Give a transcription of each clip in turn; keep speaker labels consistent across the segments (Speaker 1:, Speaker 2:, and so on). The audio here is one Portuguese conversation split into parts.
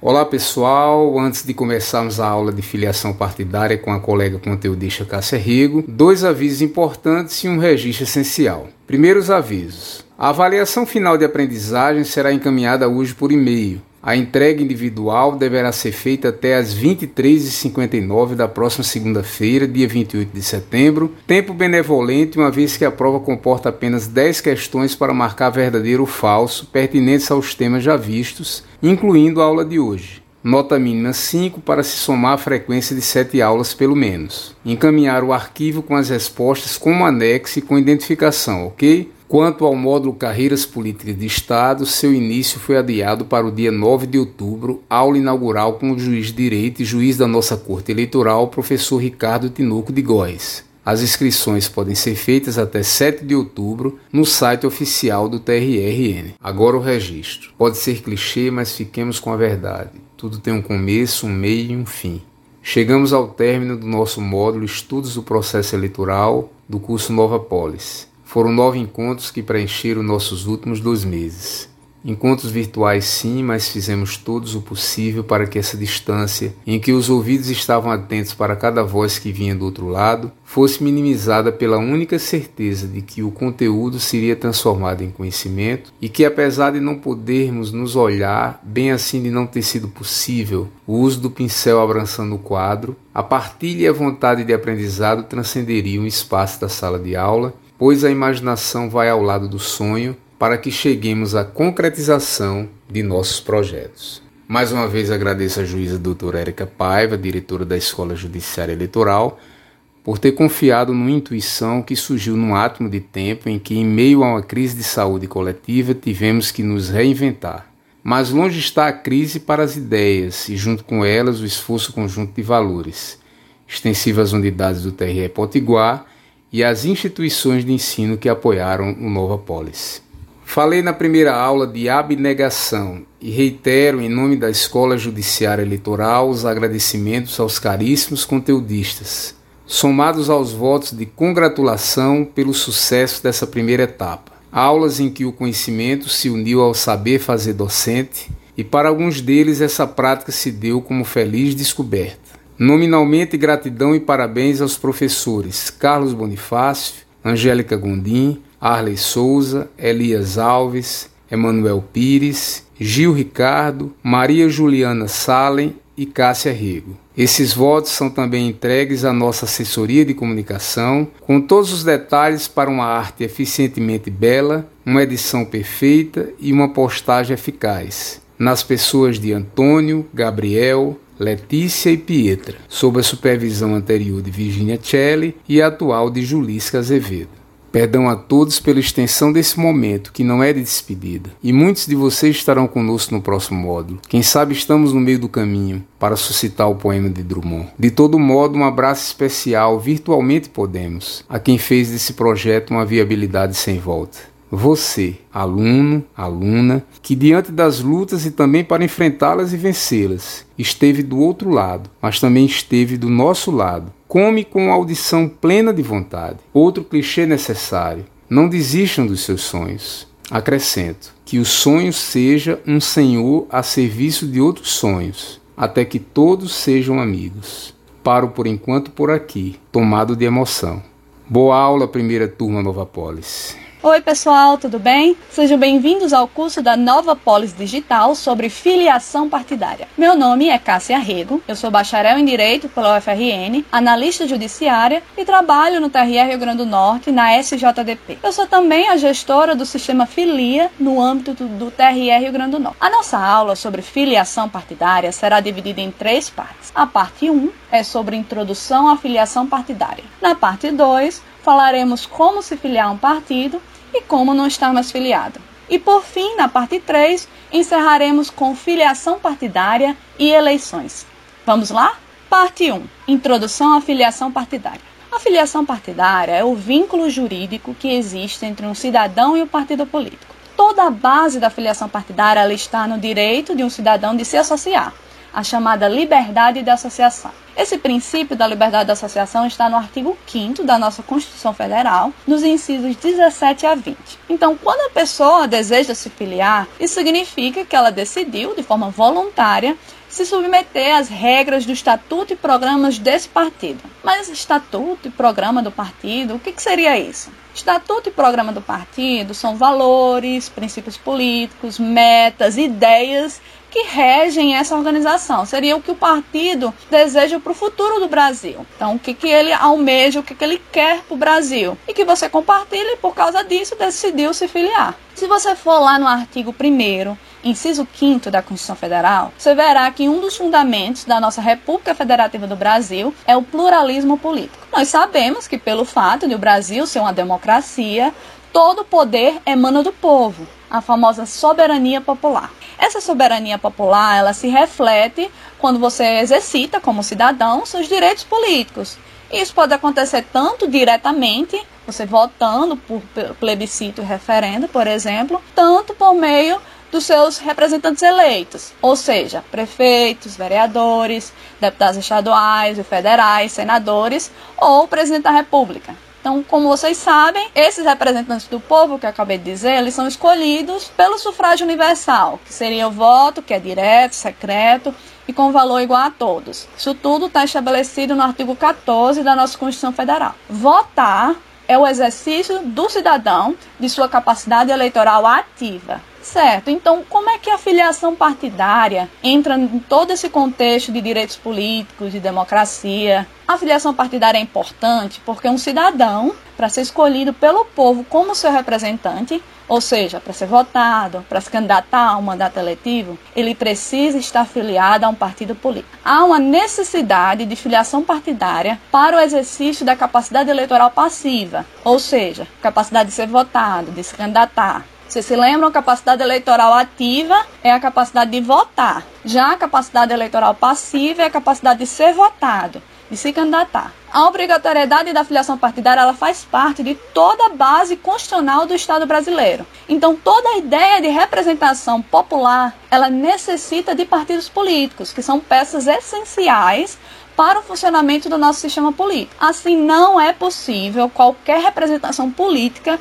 Speaker 1: Olá pessoal, antes de começarmos a aula de filiação partidária com a colega conteudista Cássia Rigo, dois avisos importantes e um registro essencial. Primeiros avisos. A avaliação final de aprendizagem será encaminhada hoje por e-mail. A entrega individual deverá ser feita até às 23h59 da próxima segunda-feira, dia 28 de setembro, tempo benevolente, uma vez que a prova comporta apenas 10 questões para marcar verdadeiro ou falso, pertinentes aos temas já vistos, incluindo a aula de hoje. Nota mínima 5 para se somar a frequência de 7 aulas pelo menos. Encaminhar o arquivo com as respostas como anexo e com identificação, ok? Quanto ao módulo Carreiras Políticas de Estado, seu início foi adiado para o dia 9 de outubro, aula inaugural com o juiz de direito e juiz da nossa Corte Eleitoral, professor Ricardo Tinoco de Góes. As inscrições podem ser feitas até 7 de outubro no site oficial do TRRN. Agora o registro. Pode ser clichê, mas fiquemos com a verdade. Tudo tem um começo, um meio e um fim. Chegamos ao término do nosso módulo Estudos do Processo Eleitoral do curso Nova Polis. Foram nove encontros que preencheram nossos últimos dois meses. Encontros virtuais sim, mas fizemos todos o possível para que essa distância, em que os ouvidos estavam atentos para cada voz que vinha do outro lado, fosse minimizada pela única certeza de que o conteúdo seria transformado em conhecimento e que, apesar de não podermos nos olhar, bem assim de não ter sido possível o uso do pincel abraçando o quadro, a partilha e a vontade de aprendizado transcenderiam o espaço da sala de aula pois a imaginação vai ao lado do sonho para que cheguemos à concretização de nossos projetos. Mais uma vez agradeço a juíza doutora Érica Paiva, diretora da Escola Judiciária Eleitoral, por ter confiado numa intuição que surgiu num átomo de tempo em que, em meio a uma crise de saúde coletiva, tivemos que nos reinventar. Mas longe está a crise para as ideias e, junto com elas, o esforço conjunto de valores, extensivo às unidades do TRE Potiguar e as instituições de ensino que apoiaram o Nova Polis. Falei na primeira aula de abnegação e reitero, em nome da Escola Judiciária Eleitoral, os agradecimentos aos caríssimos conteudistas, somados aos votos de congratulação pelo sucesso dessa primeira etapa. Aulas em que o conhecimento se uniu ao saber fazer docente, e para alguns deles essa prática se deu como feliz descoberta. Nominalmente, gratidão e parabéns aos professores Carlos Bonifácio, Angélica Gondim, Arley Souza, Elias Alves, Emanuel Pires, Gil Ricardo, Maria Juliana Salem e Cássia Rego. Esses votos são também entregues à nossa assessoria de comunicação, com todos os detalhes para uma arte eficientemente bela, uma edição perfeita e uma postagem eficaz. Nas pessoas de Antônio, Gabriel, Letícia e Pietra, sob a supervisão anterior de Virginia Celli e atual de Julisca Azevedo. Perdão a todos pela extensão desse momento, que não é de despedida. E muitos de vocês estarão conosco no próximo módulo. Quem sabe estamos no meio do caminho para suscitar o poema de Drummond. De todo modo, um abraço especial, virtualmente podemos, a quem fez desse projeto uma viabilidade sem volta. Você, aluno, aluna, que diante das lutas e também para enfrentá-las e vencê-las, esteve do outro lado, mas também esteve do nosso lado. Come com audição plena de vontade. Outro clichê necessário: não desistam dos seus sonhos. Acrescento que o sonho seja um senhor a serviço de outros sonhos, até que todos sejam amigos. Paro por enquanto por aqui, tomado de emoção. Boa aula, primeira turma Nova Polis.
Speaker 2: Oi, pessoal, tudo bem? Sejam bem-vindos ao curso da Nova Polis Digital sobre filiação partidária. Meu nome é Cássia Rego, eu sou bacharel em Direito pela UFRN, analista judiciária e trabalho no TRE Rio Grande do Norte, na SJDP. Eu sou também a gestora do sistema Filia no âmbito do, TRE Rio Grande do Norte. A nossa aula sobre filiação partidária será dividida em três partes. A parte 1 é sobre introdução à filiação partidária. Na parte 2, falaremos como se filiar a um partido e como não estar mais filiado. E por fim, na parte 3, encerraremos com filiação partidária e eleições. Vamos lá? Parte 1: Introdução à filiação partidária. A filiação partidária é o vínculo jurídico que existe entre um cidadão e o um partido político. Toda a base da filiação partidária está no direito de um cidadão de se associar. a chamada liberdade de associação. Esse princípio da liberdade de associação está no artigo 5 da nossa Constituição Federal, nos incisos 17 a 20. Então, quando a pessoa deseja se filiar, isso significa que ela decidiu, de forma voluntária, se submeter às regras do estatuto e programas desse partido. Mas estatuto e programa do partido, o que, que seria isso? Estatuto e programa do partido são valores, princípios políticos, metas, ideias que regem essa organização. Seria o que o partido deseja para o futuro do Brasil. Então, o que, que ele almeja, o que, que ele quer para o Brasil. E que você compartilha e, por causa disso, decidiu se filiar. Se você for lá no artigo 1 inciso 5 da Constituição Federal, você verá que um dos fundamentos da nossa República Federativa do Brasil é o pluralismo político. Nós sabemos que, pelo fato de o Brasil ser uma democracia, todo poder emana do povo, a famosa soberania popular. Essa soberania popular, ela se reflete quando você exercita como cidadão seus direitos políticos. Isso pode acontecer tanto diretamente, você votando por plebiscito e referendo, por exemplo, tanto por meio dos seus representantes eleitos, ou seja, prefeitos, vereadores, deputados estaduais e federais, senadores ou presidente da República. Então, como vocês sabem, esses representantes do povo que eu acabei de dizer, eles são escolhidos pelo sufrágio universal, que seria o voto, que é direto, secreto e com valor igual a todos. Isso tudo está estabelecido no artigo 14 da nossa Constituição Federal. Votar é o exercício do cidadão de sua capacidade eleitoral ativa. Certo, então como é que a filiação partidária entra em todo esse contexto de direitos políticos, de democracia? A filiação partidária é importante porque um cidadão, para ser escolhido pelo povo como seu representante, ou seja, para ser votado, para se candidatar a um mandato eletivo, ele precisa estar filiado a um partido político. Há uma necessidade de filiação partidária para o exercício da capacidade eleitoral passiva, ou seja, capacidade de ser votado, de se candidatar. Vocês se lembram? Capacidade eleitoral ativa é a capacidade de votar. Já a capacidade eleitoral passiva é a capacidade de ser votado, de se candidatar. A obrigatoriedade da filiação partidária ela faz parte de toda a base constitucional do Estado brasileiro. Então, toda a ideia de representação popular ela necessita de partidos políticos, que são peças essenciais para o funcionamento do nosso sistema político. Assim, não é possível qualquer representação política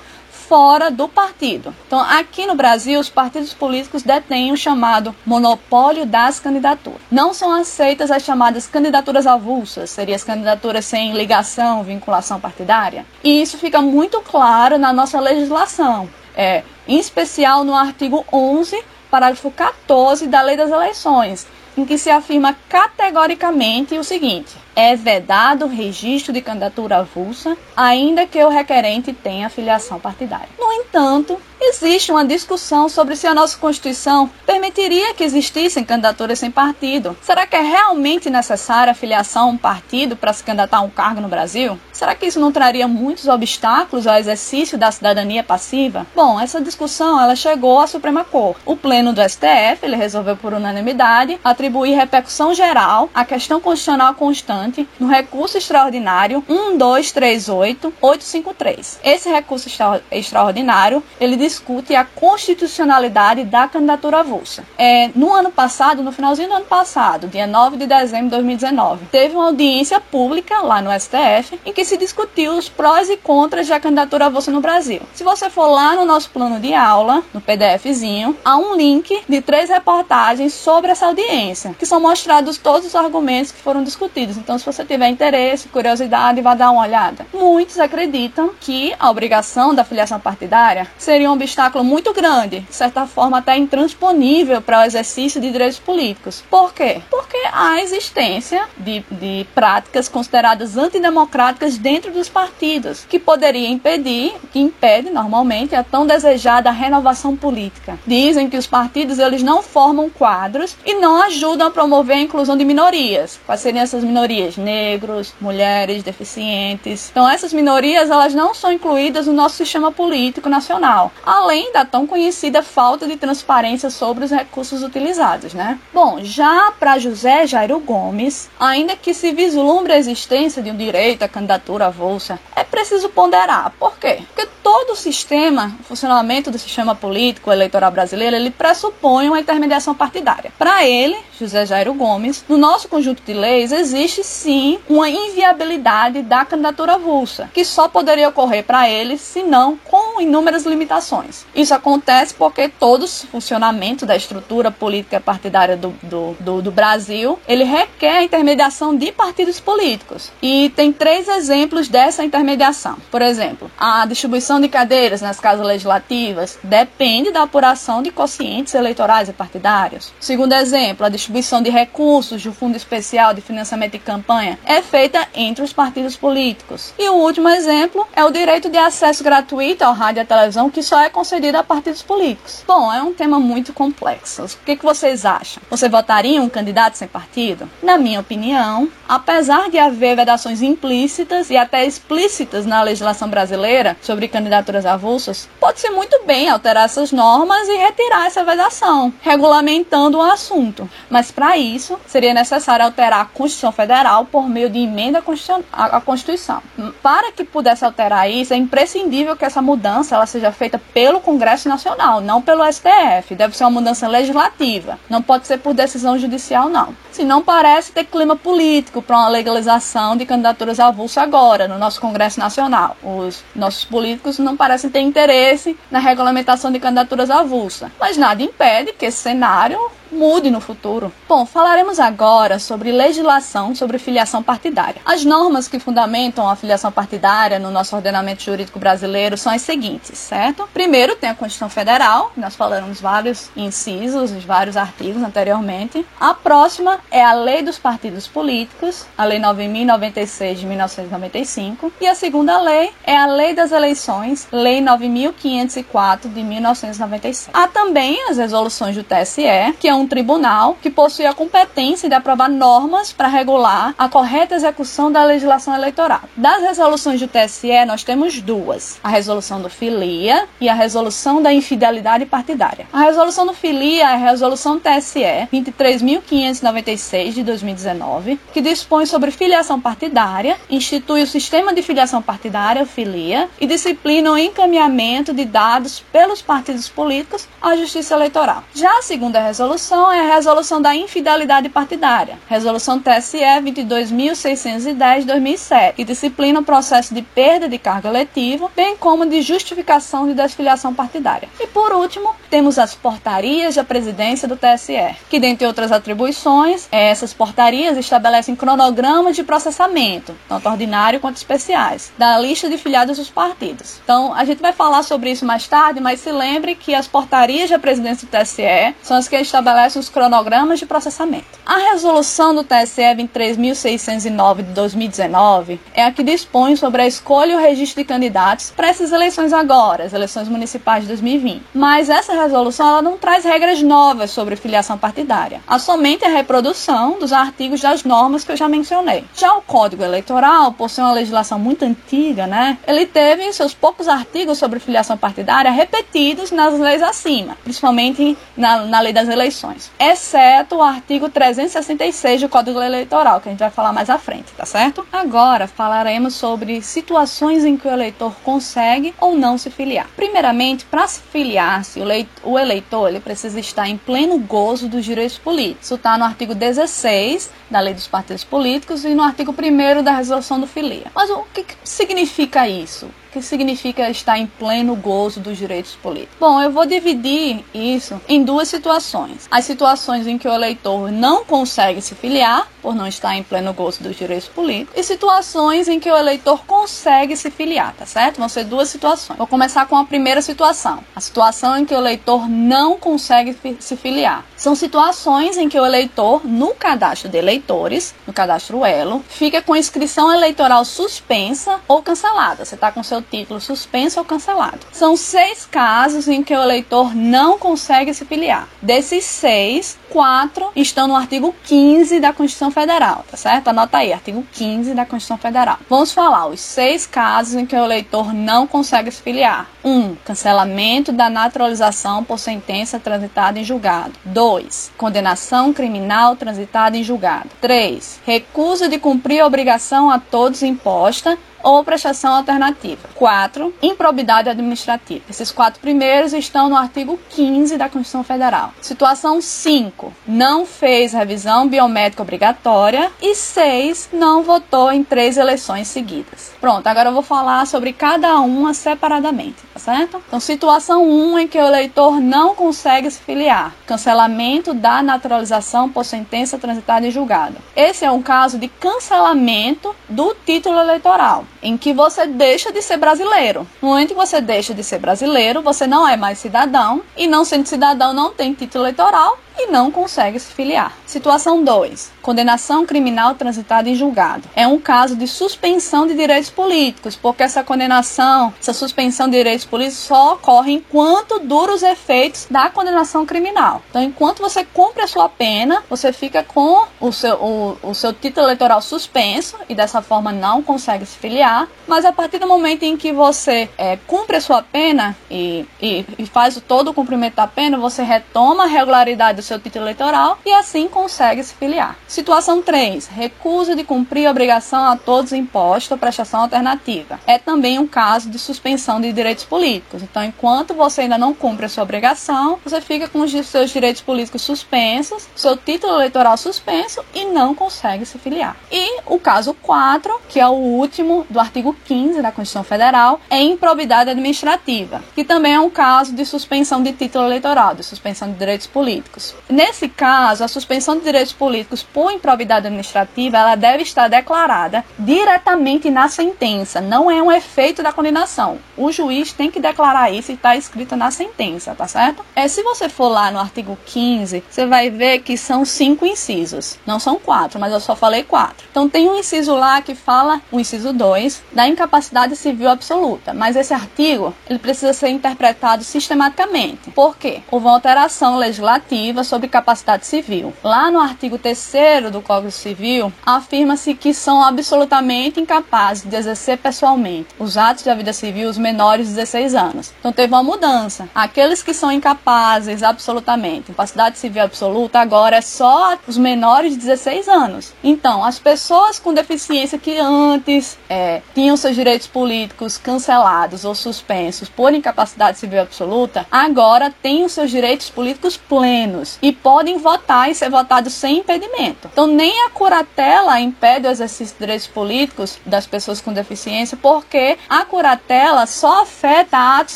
Speaker 2: fora do partido. Então, aqui no Brasil, os partidos políticos detêm o chamado monopólio das candidaturas. Não são aceitas as chamadas candidaturas avulsas, seriam as candidaturas sem ligação, vinculação partidária. E isso fica muito claro na nossa legislação, é, em especial no artigo 11, parágrafo 14 da Lei das Eleições, em que se afirma categoricamente o seguinte: é vedado o registro de candidatura avulsa, ainda que o requerente tenha filiação partidária. No entanto, existe uma discussão sobre se a nossa Constituição permitiria que existissem candidaturas sem partido. Será que é realmente necessária a filiação a um partido para se candidatar a um cargo no Brasil? Será que isso não traria muitos obstáculos ao exercício da cidadania passiva? Bom, essa discussão ela chegou à Suprema Corte. O pleno do STF ele resolveu por unanimidade atribuir repercussão geral à questão constitucional constante no recurso extraordinário 1238-853. Esse recurso extra extraordinário ele discute a constitucionalidade da candidatura avulsa. É, no ano passado, no finalzinho do ano passado, dia 9 de dezembro de 2019, teve uma audiência pública lá no STF em que se discutiu os prós e contras da candidatura avulsa no Brasil. Se você for lá no nosso plano de aula, no PDFzinho, há um link de três reportagens sobre essa audiência, que são mostrados todos os argumentos que foram discutidos. Então, se você tiver interesse, curiosidade, vá dar uma olhada. Muitos acreditam que a obrigação da filiação partidária seria um obstáculo muito grande, de certa forma até intransponível para o exercício de direitos políticos. Por quê? Porque há a existência de, de práticas consideradas antidemocráticas dentro dos partidos, que poderia impedir, que impede normalmente a tão desejada renovação política. Dizem que os partidos eles não formam quadros e não ajudam a promover a inclusão de minorias. Quais seriam essas minorias? Negros, mulheres, deficientes. Então essas minorias elas não são incluídas no nosso sistema político nacional, além da tão conhecida falta de transparência sobre os recursos utilizados, né? Bom, já para José Jairo Gomes, ainda que se vislumbre a existência de um direito à candidatura avulsa, é preciso ponderar. Por quê? Porque todo o sistema, o funcionamento do sistema político eleitoral brasileiro, ele pressupõe uma intermediação partidária. Para ele, José Jairo Gomes, no nosso conjunto de leis existe sim uma inviabilidade da candidatura avulsa, que só poderia ocorrer para ele se não com inúmeras limitações. Isso acontece porque todo o funcionamento da estrutura política partidária do, do, do, do Brasil, ele requer a intermediação de partidos políticos. E tem três exemplos dessa intermediação. Por exemplo, a distribuição de cadeiras nas casas legislativas depende da apuração de quocientes eleitorais e partidários. Segundo exemplo, a distribuição de recursos do Fundo Especial de Financiamento de Campanha é feita entre os partidos políticos. E o último exemplo é o direito de acesso gratuito ao rádio e à televisão, que só é concedido a partidos políticos. Bom, é um tema muito complexo. O que, que vocês acham? Você votaria em um candidato sem partido? Na minha opinião, apesar de haver vedações implícitas e até explícitas na legislação brasileira sobre candidaturas avulsas, pode-se muito bem alterar essas normas e retirar essa vedação, regulamentando o assunto. Mas para isso, seria necessário alterar a Constituição Federal por meio de emenda à Constituição. Para que pudesse alterar isso, é imprescindível que essa mudança ela seja feita pelo Congresso Nacional, não pelo STF. Deve ser uma mudança legislativa. Não pode ser por decisão judicial, não. Se não parece ter clima político para uma legalização de candidaturas avulsas agora, no nosso Congresso Nacional. Os nossos políticos não parecem ter interesse na regulamentação de candidaturas avulsas. Mas nada impede que esse cenário mude no futuro. Bom, falaremos agora sobre legislação sobre filiação partidária. As normas que fundamentam a filiação partidária no nosso ordenamento jurídico brasileiro são as seguintes, certo? Primeiro tem a Constituição Federal, nós falamos vários incisos, vários artigos anteriormente. A próxima é a Lei dos Partidos Políticos, a Lei 9096 de 1995, e a segunda lei é a Lei das Eleições, Lei 9504 de 1996. Há também as resoluções do TSE, que é um tribunal que possui a competência de aprovar normas para regular a correta execução da legislação eleitoral. Das resoluções do TSE, nós temos duas: a resolução do filia e a resolução da infidelidade partidária. A resolução do filia é a resolução TSE 23.596 de 2019, que dispõe sobre filiação partidária, institui o sistema de filiação partidária, o filia, e disciplina o encaminhamento de dados pelos partidos políticos à Justiça Eleitoral. Já a segunda resolução resolução é a resolução da infidelidade partidária, resolução TSE 22.610/2007, que disciplina o processo de perda de cargo eletivo, bem como de justificação de desfiliação partidária. E por último, temos as portarias da presidência do TSE, que dentre outras atribuições, essas portarias estabelecem cronogramas de processamento, tanto ordinário quanto especiais, da lista de filiados dos partidos. Então, a gente vai falar sobre isso mais tarde, mas se lembre que as portarias da presidência do TSE são as que estabelecem estabelecem os cronogramas de processamento. A resolução do TSE 23.609 de 2019 é a que dispõe sobre a escolha e o registro de candidatos para essas eleições agora, as eleições municipais de 2020. Mas essa resolução ela não traz regras novas sobre filiação partidária, há somente a reprodução dos artigos das normas que eu já mencionei. Já o Código Eleitoral, por ser uma legislação muito antiga, né, ele teve seus poucos artigos sobre filiação partidária repetidos nas leis acima, principalmente na, na lei das eleições eleições, exceto o artigo 366 do Código Eleitoral, que a gente vai falar mais à frente, tá certo? Agora falaremos sobre situações em que o eleitor consegue ou não se filiar. Primeiramente, para se filiar-se, o eleitor ele precisa estar em pleno gozo dos direitos políticos. Isso está no artigo 16 da Lei dos Partidos Políticos e no artigo 1 da Resolução do Filia. Mas o que, que significa isso? Que significa estar em pleno gozo dos direitos políticos? Bom, eu vou dividir isso em duas situações. As situações em que o eleitor não consegue se filiar por não estar em pleno gozo dos direitos políticos e situações em que o eleitor consegue se filiar, tá certo? Vão ser duas situações. Vou começar com a primeira situação. A situação em que o eleitor não consegue se filiar. São situações em que o eleitor, no cadastro de eleitores, no cadastro Elo, fica com inscrição eleitoral suspensa ou cancelada. Você está com seu título suspenso ou cancelado. São seis casos em que o eleitor não consegue se filiar. Desses seis, quatro estão no artigo 15 da Constituição Federal, tá certo? Anota aí, artigo 15 da Constituição Federal. Vamos falar os seis casos em que o eleitor não consegue se filiar. 1. Um, cancelamento da naturalização por sentença transitada em julgado. 2. Condenação criminal transitada em julgado. 3. Recusa de cumprir a obrigação a todos imposta ou prestação alternativa. 4. Improbidade administrativa. Esses quatro primeiros estão no artigo 15 da Constituição Federal. Situação 5. Não fez revisão biométrica obrigatória. E 6. Não votou em três eleições seguidas. Pronto, agora eu vou falar sobre cada uma separadamente, tá certo? Então, situação 1 em que o eleitor não consegue se filiar. Cancelamento da naturalização por sentença transitada em julgado. Esse é um caso de cancelamento do título eleitoral, em que você deixa de ser brasileiro. No momento que você deixa de ser brasileiro, você não é mais cidadão e não sendo cidadão não tem título eleitoral e não consegue se filiar. Situação 2. Condenação criminal transitada em julgado. É um caso de suspensão de direitos políticos, porque essa condenação, essa suspensão de direitos políticos só ocorre enquanto duram os efeitos da condenação criminal. Então, enquanto você cumpre a sua pena, você fica com o seu, o, o seu título eleitoral suspenso e dessa forma não consegue se filiar. Mas a partir do momento em que você é, cumpre a sua pena e, e, e faz todo o cumprimento da pena, você retoma a regularidade seu título eleitoral e assim consegue se filiar. Situação 3. Recusa de cumprir a obrigação a todos os impostos ou prestação alternativa. É também um caso de suspensão de direitos políticos. Então, enquanto você ainda não cumpre a sua obrigação, você fica com os seus direitos políticos suspensos, seu título eleitoral suspenso e não consegue se filiar. E o caso 4, que é o último do artigo 15 da Constituição Federal, é improbidade administrativa, que também é um caso de suspensão de título eleitoral, de suspensão de direitos políticos. Nesse caso, a suspensão de direitos políticos por improbidade administrativa, ela deve estar declarada diretamente na sentença, não é um efeito da condenação. O juiz tem que declarar isso e está escrito na sentença, tá certo? É, se você for lá no artigo 15, você vai ver que são cinco incisos. Não são quatro, mas eu só falei quatro. Então tem um inciso lá que fala, o inciso 2, da incapacidade civil absoluta. Mas esse artigo, ele precisa ser interpretado sistematicamente. Por quê? Houve uma alteração legislativa sobre capacidade civil. Lá no artigo 3 do Código Civil, afirma-se que são absolutamente incapazes de exercer pessoalmente os atos da vida civil os menores de 16 anos. Então teve uma mudança. Aqueles que são incapazes absolutamente, capacidade civil absoluta, agora é só os menores de 16 anos. Então, as pessoas com deficiência que antes é, tinham seus direitos políticos cancelados ou suspensos por incapacidade civil absoluta, agora têm os seus direitos políticos plenos e podem votar e ser votados sem impedimento. Então, nem a curatela impede o exercício de direitos políticos das pessoas com deficiência, porque a curatela só afeta atos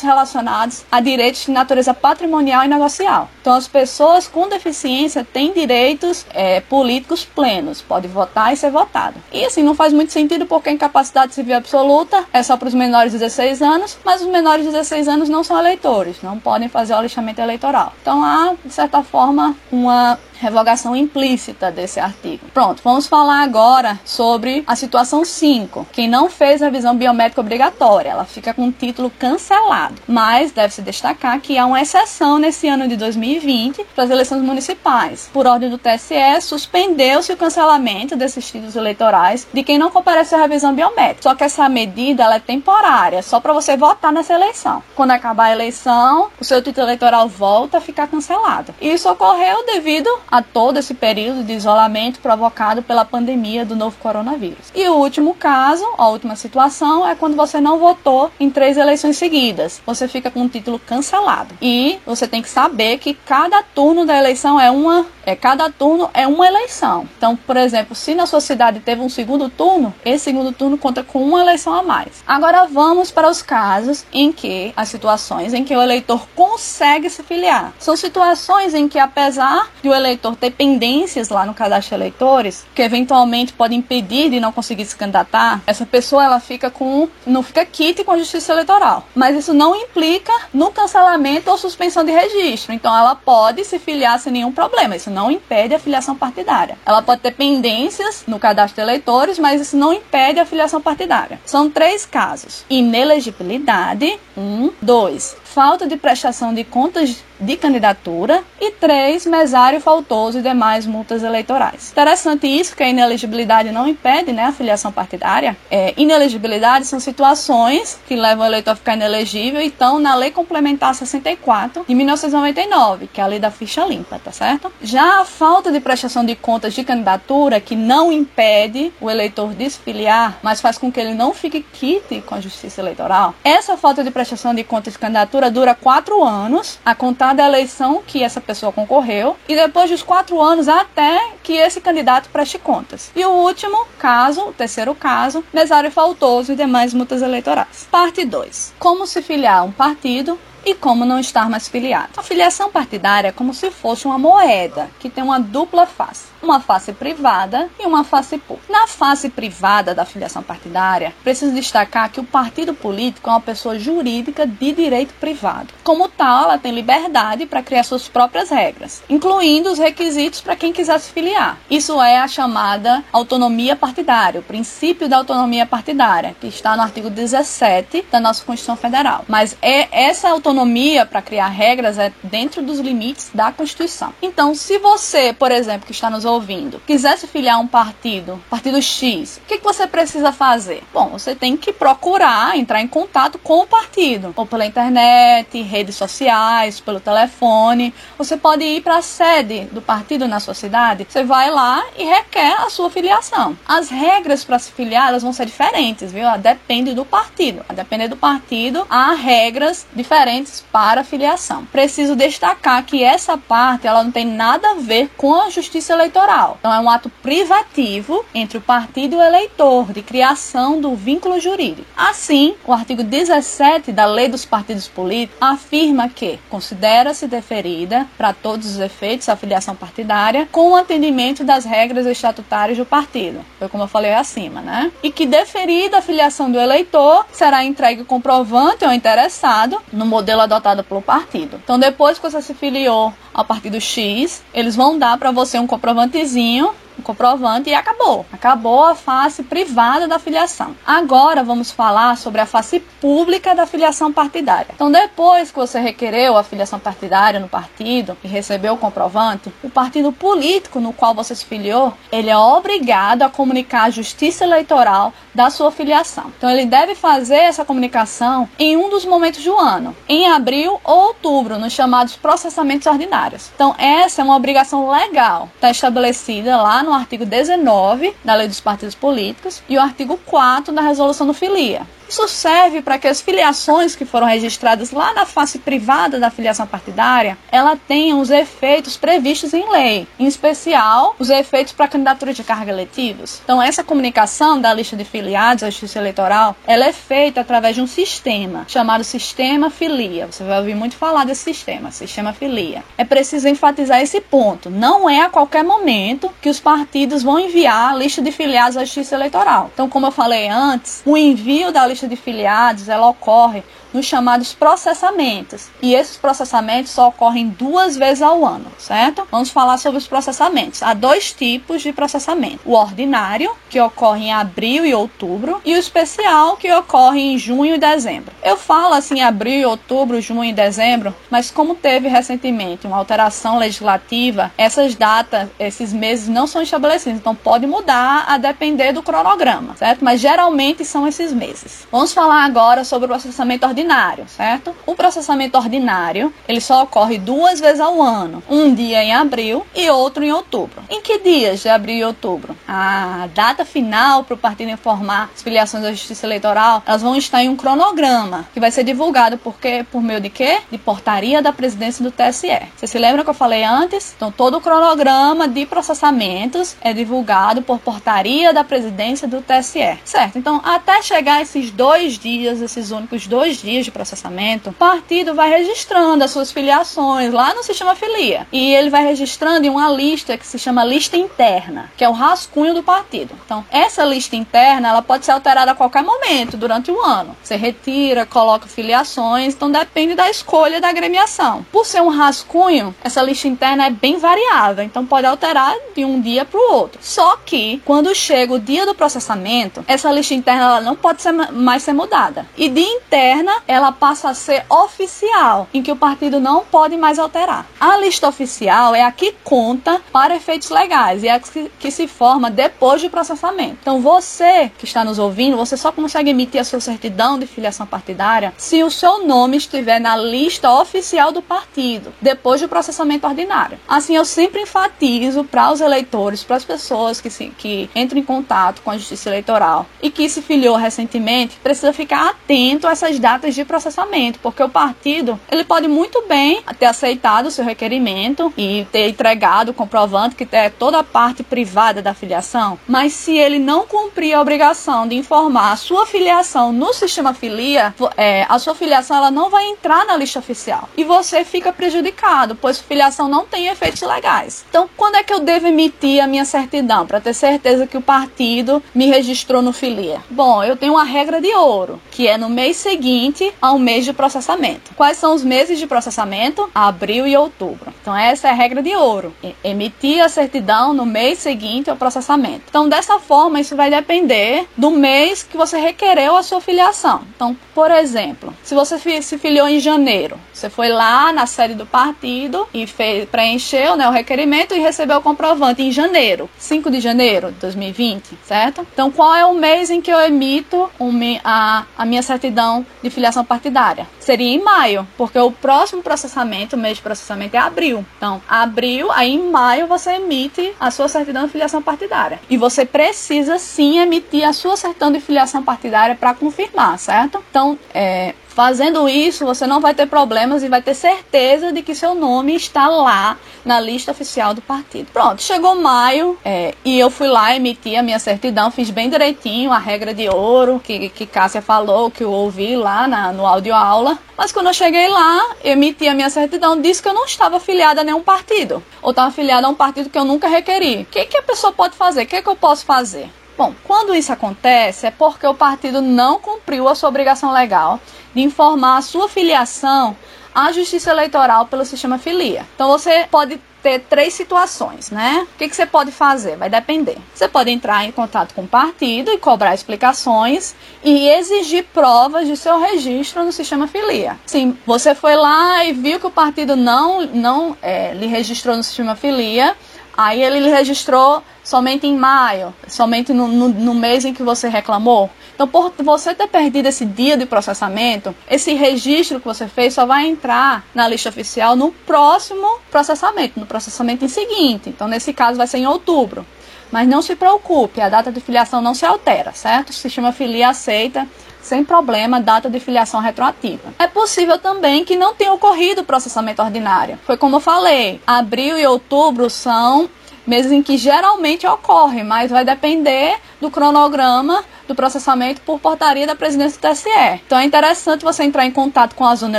Speaker 2: relacionados a direitos de natureza patrimonial e negocial. Então, as pessoas com deficiência têm direitos é, políticos plenos, pode votar e ser votado. E assim, não faz muito sentido porque a incapacidade civil absoluta é só para os menores de 16 anos, mas os menores de 16 anos não são eleitores, não podem fazer o alistamento eleitoral. Então, há, de certa forma, uma revogação implícita desse artigo. Pronto, vamos falar agora sobre a situação 5. Quem não fez a revisão biométrica obrigatória, ela fica com o título cancelado. Mas deve-se destacar que há uma exceção nesse ano de 2020 para as eleições municipais. Por ordem do TSE, suspendeu-se o cancelamento desses títulos eleitorais de quem não compareceu à revisão biométrica. Só que essa medida é temporária, só para você votar nessa eleição. Quando acabar a eleição, o seu título eleitoral volta a ficar cancelado. Isso ocorreu devido a todo esse período de isolamento provocado pela pandemia do novo coronavírus. E o último caso, a última situação, é quando você não votou em três eleições seguidas. Você fica com o título cancelado. E você tem que saber que cada turno da eleição é uma é, cada turno é uma eleição. Então, por exemplo, se na sua cidade teve um segundo turno, esse segundo turno conta com uma eleição a mais. Agora vamos para os casos em que, as situações em que o eleitor consegue se filiar. São situações em que, apesar de o eleitor ter pendências lá no cadastro de eleitores, que eventualmente podem impedir de não conseguir se candidatar, essa pessoa ela fica com. não fica quite com a justiça eleitoral. Mas isso não implica no cancelamento ou suspensão de registro. Então ela pode se filiar sem nenhum problema. Isso não impede a filiação partidária. Ela pode ter pendências no cadastro de eleitores, mas isso não impede a filiação partidária. São três casos: inelegibilidade, um, dois, falta de prestação de contas de candidatura e três mesário faltoso e demais multas eleitorais. Interessante isso que a inelegibilidade não impede né, a filiação partidária. É, inelegibilidade são situações que levam o eleitor a ficar inelegível e estão na Lei Complementar 64 de 1999, que é a lei da ficha limpa, tá certo? Já a falta de prestação de contas de candidatura, que não impede o eleitor desfiliar, mas faz com que ele não fique quite com a justiça eleitoral, essa falta de prestação de contas de candidatura dura quatro anos, a contar da eleição que essa pessoa concorreu, e depois dos quatro anos até que esse candidato preste contas. E o último caso, o terceiro caso, mesário faltoso e demais multas eleitorais. Parte 2. Como se filiar a um partido e como não estar mais filiado. A filiação partidária é como se fosse uma moeda que tem uma dupla face uma face privada e uma face pública. Na face privada da filiação partidária, preciso destacar que o partido político é uma pessoa jurídica de direito privado. Como tal, ela tem liberdade para criar suas próprias regras, incluindo os requisitos para quem quiser se filiar. Isso é a chamada autonomia partidária, o princípio da autonomia partidária, que está no artigo 17 da nossa Constituição Federal. Mas é essa autonomia para criar regras é dentro dos limites da Constituição. Então, se você, por exemplo, que está nos ouvindo, quiser se filiar a um partido, partido X, o que, que você precisa fazer? Bom, você tem que procurar entrar em contato com o partido, ou pela internet, redes sociais, pelo telefone. Você pode ir para a sede do partido na sua cidade, você vai lá e requer a sua filiação. As regras para se filiar elas vão ser diferentes, viu? Depende do partido. A depender do partido, há regras diferentes para filiação. Preciso destacar que essa parte ela não tem nada a ver com a justiça eleitoral eleitoral. Então, é um ato privativo entre o partido e o eleitor, de criação do vínculo jurídico. Assim, o artigo 17 da Lei dos Partidos Políticos afirma que considera-se deferida, para todos os efeitos, a filiação partidária, com o atendimento das regras estatutárias do partido. Foi como eu falei acima, né? E que deferida a filiação do eleitor, será entregue comprovante ao interessado no modelo adotado pelo partido. Então, depois que você se filiou ao partido X, eles vão dar para você um comprovantezinho o comprovante e acabou. Acabou a face privada da filiação. Agora vamos falar sobre a face pública da filiação partidária. Então, depois que você requereu a filiação partidária no partido e recebeu o comprovante, o partido político no qual você se filiou, ele é obrigado a comunicar à Justiça Eleitoral da sua filiação. Então, ele deve fazer essa comunicação em um dos momentos do ano, em abril ou outubro, nos chamados processamentos ordinários. Então, essa é uma obrigação legal, está estabelecida lá no artigo 19 da Lei dos Partidos Políticos e o artigo 4 da Resolução do Filia. Isso serve para que as filiações que foram registradas lá na face privada da filiação partidária, ela tenham os efeitos previstos em lei, em especial os efeitos para candidatura de carga eletivos. Então essa comunicação da lista de filiados à Justiça Eleitoral, ela é feita através de um sistema chamado Sistema Filia. Você vai ouvir muito falar desse sistema, Sistema Filia. É preciso enfatizar esse ponto. Não é a qualquer momento que os partidos vão enviar a lista de filiados à Justiça Eleitoral. Então, como eu falei antes, o envio da lista de filiados ela ocorre nos chamados processamentos. E esses processamentos só ocorrem duas vezes ao ano, certo? Vamos falar sobre os processamentos. Há dois tipos de processamento: o ordinário, que ocorre em abril e outubro, e o especial, que ocorre em junho e dezembro. Eu falo assim abril, outubro, junho e dezembro, mas como teve recentemente uma alteração legislativa, essas datas, esses meses não são estabelecidos, então pode mudar a depender do cronograma, certo? Mas geralmente são esses meses. Vamos falar agora sobre o processamento ordinário ordinário, certo? O processamento ordinário, ele só ocorre duas vezes ao ano, um dia em abril e outro em outubro. Em que dias de abril e outubro? A data final para o partido informar as filiações da Justiça Eleitoral, elas vão estar em um cronograma que vai ser divulgado porque por meio de quê? De portaria da presidência do TSE. Você se lembra que eu falei antes? Então todo o cronograma de processamentos é divulgado por portaria da presidência do TSE, certo? Então até chegar esses dois dias, esses únicos dois dias dias de processamento, o partido vai registrando as suas filiações lá no sistema filia. E ele vai registrando em uma lista que se chama lista interna, que é o rascunho do partido. Então, essa lista interna, ela pode ser alterada a qualquer momento durante o ano. Você retira, coloca filiações, então depende da escolha da agremiação. Por ser um rascunho, essa lista interna é bem variável, então pode alterar de um dia para o outro. Só que quando chega o dia do processamento, essa lista interna ela não pode ser mais ser mudada. E de interna ela passa a ser oficial, em que o partido não pode mais alterar. A lista oficial é a que conta para efeitos legais e é a que se forma depois do processamento. Então você que está nos ouvindo, você só consegue emitir a sua certidão de filiação partidária se o seu nome estiver na lista oficial do partido, depois do processamento ordinário. Assim, eu sempre enfatizo para os eleitores, para as pessoas que, se, que entram em contato com a justiça eleitoral e que se filiou recentemente, precisa ficar atento a essas datas de processamento, porque o partido ele pode muito bem ter aceitado o seu requerimento e ter entregado comprovante que é toda a parte privada da filiação, mas se ele não cumprir a obrigação de informar a sua filiação no sistema filia, é, a sua filiação ela não vai entrar na lista oficial e você fica prejudicado, pois filiação não tem efeitos legais. Então, quando é que eu devo emitir a minha certidão para ter certeza que o partido me registrou no filia? Bom, eu tenho uma regra de ouro, que é no mês seguinte ao mês de processamento. Quais são os meses de processamento? Abril e outubro. Então, essa é a regra de ouro. Emitir a certidão no mês seguinte ao processamento. Então, dessa forma, isso vai depender do mês que você requereu a sua filiação. Então, por exemplo, se você se filiou em janeiro, você foi lá na sede do partido e fez, preencheu né, o requerimento e recebeu o comprovante em janeiro, 5 de janeiro de 2020, certo? Então, qual é o mês em que eu emito um, a, a minha certidão de filiação partidária? Seria em maio, porque o próximo processamento, o mês de processamento é abril. Então, abril, aí em maio você emite a sua certidão de filiação partidária. E você precisa sim emitir a sua certidão de filiação partidária para confirmar, certo? Então, é, Fazendo isso, você não vai ter problemas e vai ter certeza de que seu nome está lá na lista oficial do partido. Pronto, chegou maio é, e eu fui lá emitir a minha certidão, fiz bem direitinho a regra de ouro que, que Cássia falou, que eu ouvi lá na, no áudio aula. Mas quando eu cheguei lá, emiti a minha certidão, disse que eu não estava afiliada a nenhum partido. Ou estava afiliada a um partido que eu nunca requeri. O que, que a pessoa pode fazer? O que, que eu posso fazer? Bom, quando isso acontece é porque o partido não cumpriu a sua obrigação legal de informar a sua filiação à Justiça Eleitoral pelo sistema filia. Então você pode ter três situações, né? O que, que você pode fazer? Vai depender. Você pode entrar em contato com o partido e cobrar explicações e exigir provas de seu registro no sistema filia. Sim, você foi lá e viu que o partido não, não é, lhe registrou no sistema filia, aí ele registrou somente em maio, somente no, no, no, mês em que você reclamou. Então, por você ter perdido esse dia de processamento, esse registro que você fez só vai entrar na lista oficial no próximo processamento, no processamento em seguinte. Então, nesse caso, vai ser em outubro. Mas não se preocupe, a data de filiação não se altera, certo? O sistema filia aceita sem problema data de filiação retroativa. É possível também que não tenha ocorrido processamento ordinário. Foi como eu falei, abril e outubro são meses em que geralmente ocorre, mas vai depender do cronograma do processamento por portaria da presidência do TSE. Então é interessante você entrar em contato com a zona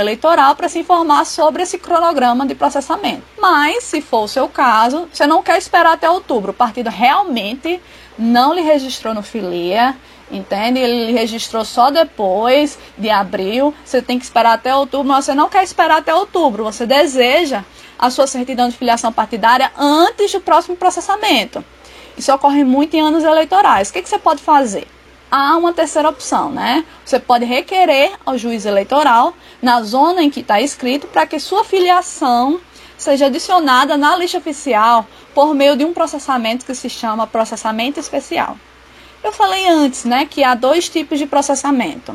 Speaker 2: eleitoral para se informar sobre esse cronograma de processamento. Mas, se for o seu caso, você não quer esperar até outubro, o partido realmente não lhe registrou no filia, entende? Ele registrou só depois de abril. Você tem que esperar até outubro, mas você não quer esperar até outubro. Você deseja a sua certidão de filiação partidária antes do próximo processamento. Isso ocorre muito em anos eleitorais. O que, que você pode fazer? Há uma terceira opção, né? Você pode requerer ao juiz eleitoral, na zona em que está escrito, para que sua filiação seja adicionada na lista oficial por meio de um processamento que se chama processamento especial. Eu falei antes, né, que há dois tipos de processamento: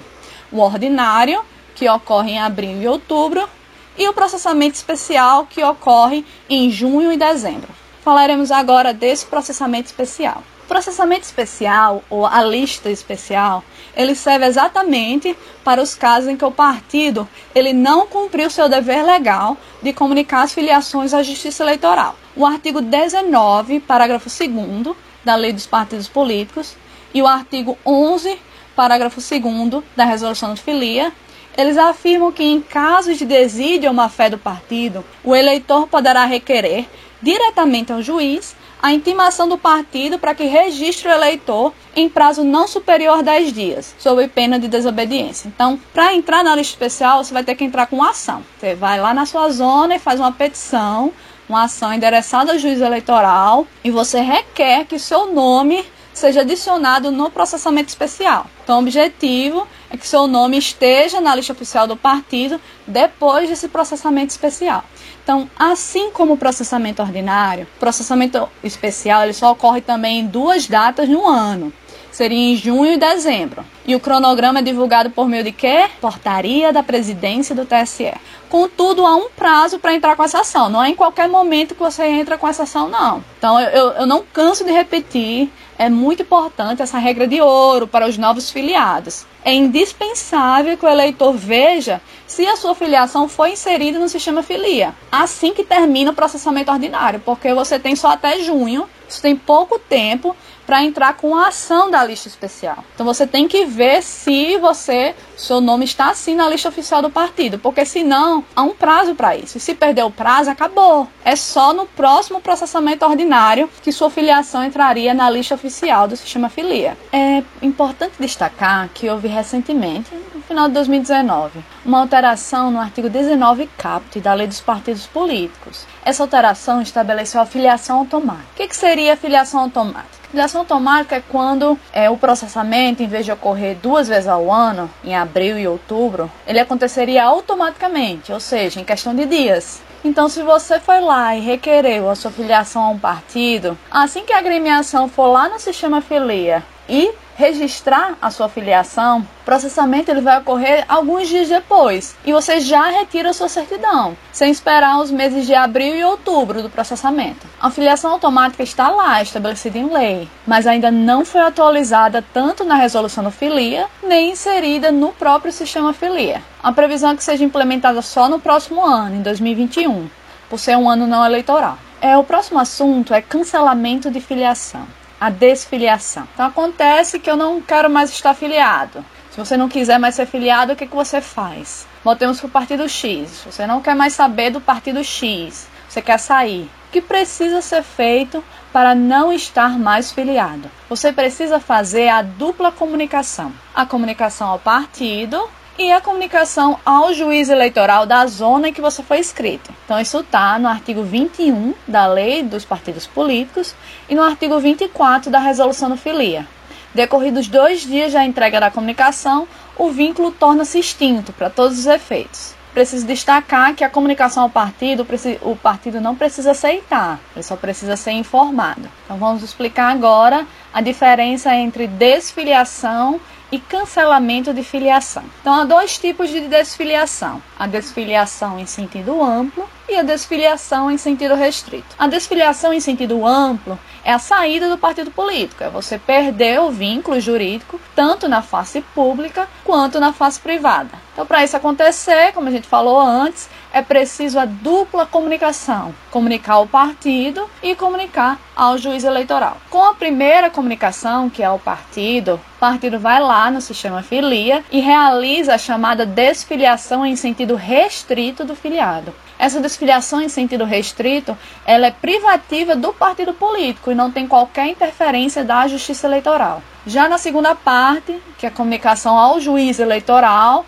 Speaker 2: o ordinário, que ocorre em abril e outubro, e o processamento especial, que ocorre em junho e dezembro. Falaremos agora desse processamento especial. O processamento especial, ou a lista especial, ele serve exatamente para os casos em que o partido ele não cumpriu seu dever legal de comunicar as filiações à Justiça Eleitoral. O artigo 19, parágrafo 2 da Lei dos Partidos Políticos e o artigo 11, parágrafo 2 da Resolução de Filia eles afirmam que, em casos de desídio ou má-fé do partido, o eleitor poderá requerer diretamente ao juiz a intimação do partido para que registre o eleitor em prazo não superior a 10 dias, sob pena de desobediência. Então, para entrar na lista especial, você vai ter que entrar com ação. Você vai lá na sua zona e faz uma petição, uma ação endereçada ao juiz eleitoral, e você requer que seu nome seja adicionado no processamento especial. Então, o objetivo é que seu nome esteja na lista oficial do partido depois desse processamento especial. Então, assim como o processamento ordinário, processamento especial ele só ocorre também em duas datas no ano seria em junho e dezembro. E o cronograma é divulgado por meio de quê? Portaria da presidência do TSE. Contudo, há um prazo para entrar com essa ação. Não é em qualquer momento que você entra com essa ação, não. Então, eu, eu não canso de repetir. É muito importante essa regra de ouro para os novos filiados. É indispensável que o eleitor veja se a sua filiação foi inserida no sistema filia, assim que termina o processamento ordinário, porque você tem só até junho, você tem pouco tempo para entrar com a ação da lista especial. Então você tem que ver se você, seu nome está assim na lista oficial do partido, porque senão há um prazo para isso. E se perder o prazo, acabou. É só no próximo processamento ordinário que sua filiação entraria na lista oficial do sistema filia. É importante destacar que houve recentemente, no final de 2019, uma alteração no artigo 19 caput da Lei dos Partidos Políticos. Essa alteração estabeleceu a filiação automática. O que, que seria a filiação automática? Filiação automática é quando é, o processamento, em vez de ocorrer duas vezes ao ano, em abril e outubro, ele aconteceria automaticamente, ou seja, em questão de dias. Então, se você foi lá e requereu a sua filiação a um partido, assim que a agremiação for lá no sistema filia e registrar a sua filiação, o processamento ele vai ocorrer alguns dias depois e você já retira a sua certidão, sem esperar os meses de abril e outubro do processamento. A filiação automática está lá, estabelecida em lei, mas ainda não foi atualizada tanto na resolução do filia, nem inserida no próprio sistema filia. A previsão é que seja implementada só no próximo ano, em 2021, por ser um ano não eleitoral. É, o próximo assunto é cancelamento de filiação a desfiliação. Então acontece que eu não quero mais estar filiado. Se você não quiser mais ser filiado, o que, que você faz? Voltemos para o partido X. Você não quer mais saber do partido X. Você quer sair. O que precisa ser feito para não estar mais filiado? Você precisa fazer a dupla comunicação: a comunicação ao partido e a comunicação ao juiz eleitoral da zona em que você foi inscrito. Então, isso está no artigo 21 da Lei dos Partidos Políticos e no artigo 24 da Resolução do Filia. Decorridos dois dias da entrega da comunicação, o vínculo torna-se extinto para todos os efeitos. Preciso destacar que a comunicação ao partido, o partido não precisa aceitar, ele só precisa ser informado. Então vamos explicar agora a diferença entre desfiliação e cancelamento de filiação. Então, há dois tipos de desfiliação: a desfiliação em sentido amplo e a desfiliação em sentido restrito. A desfiliação em sentido amplo é a saída do partido político, é você perder o vínculo jurídico tanto na face pública quanto na face privada. Então, para isso acontecer, como a gente falou antes, é preciso a dupla comunicação: comunicar ao partido e comunicar ao juiz eleitoral. Com a primeira comunicação, que é o partido, o partido vai lá no sistema filia e realiza a chamada desfiliação em sentido restrito do filiado. Essa desfiliação em sentido restrito, ela é privativa do partido político e não tem qualquer interferência da Justiça Eleitoral. Já na segunda parte, que é a comunicação ao juiz eleitoral,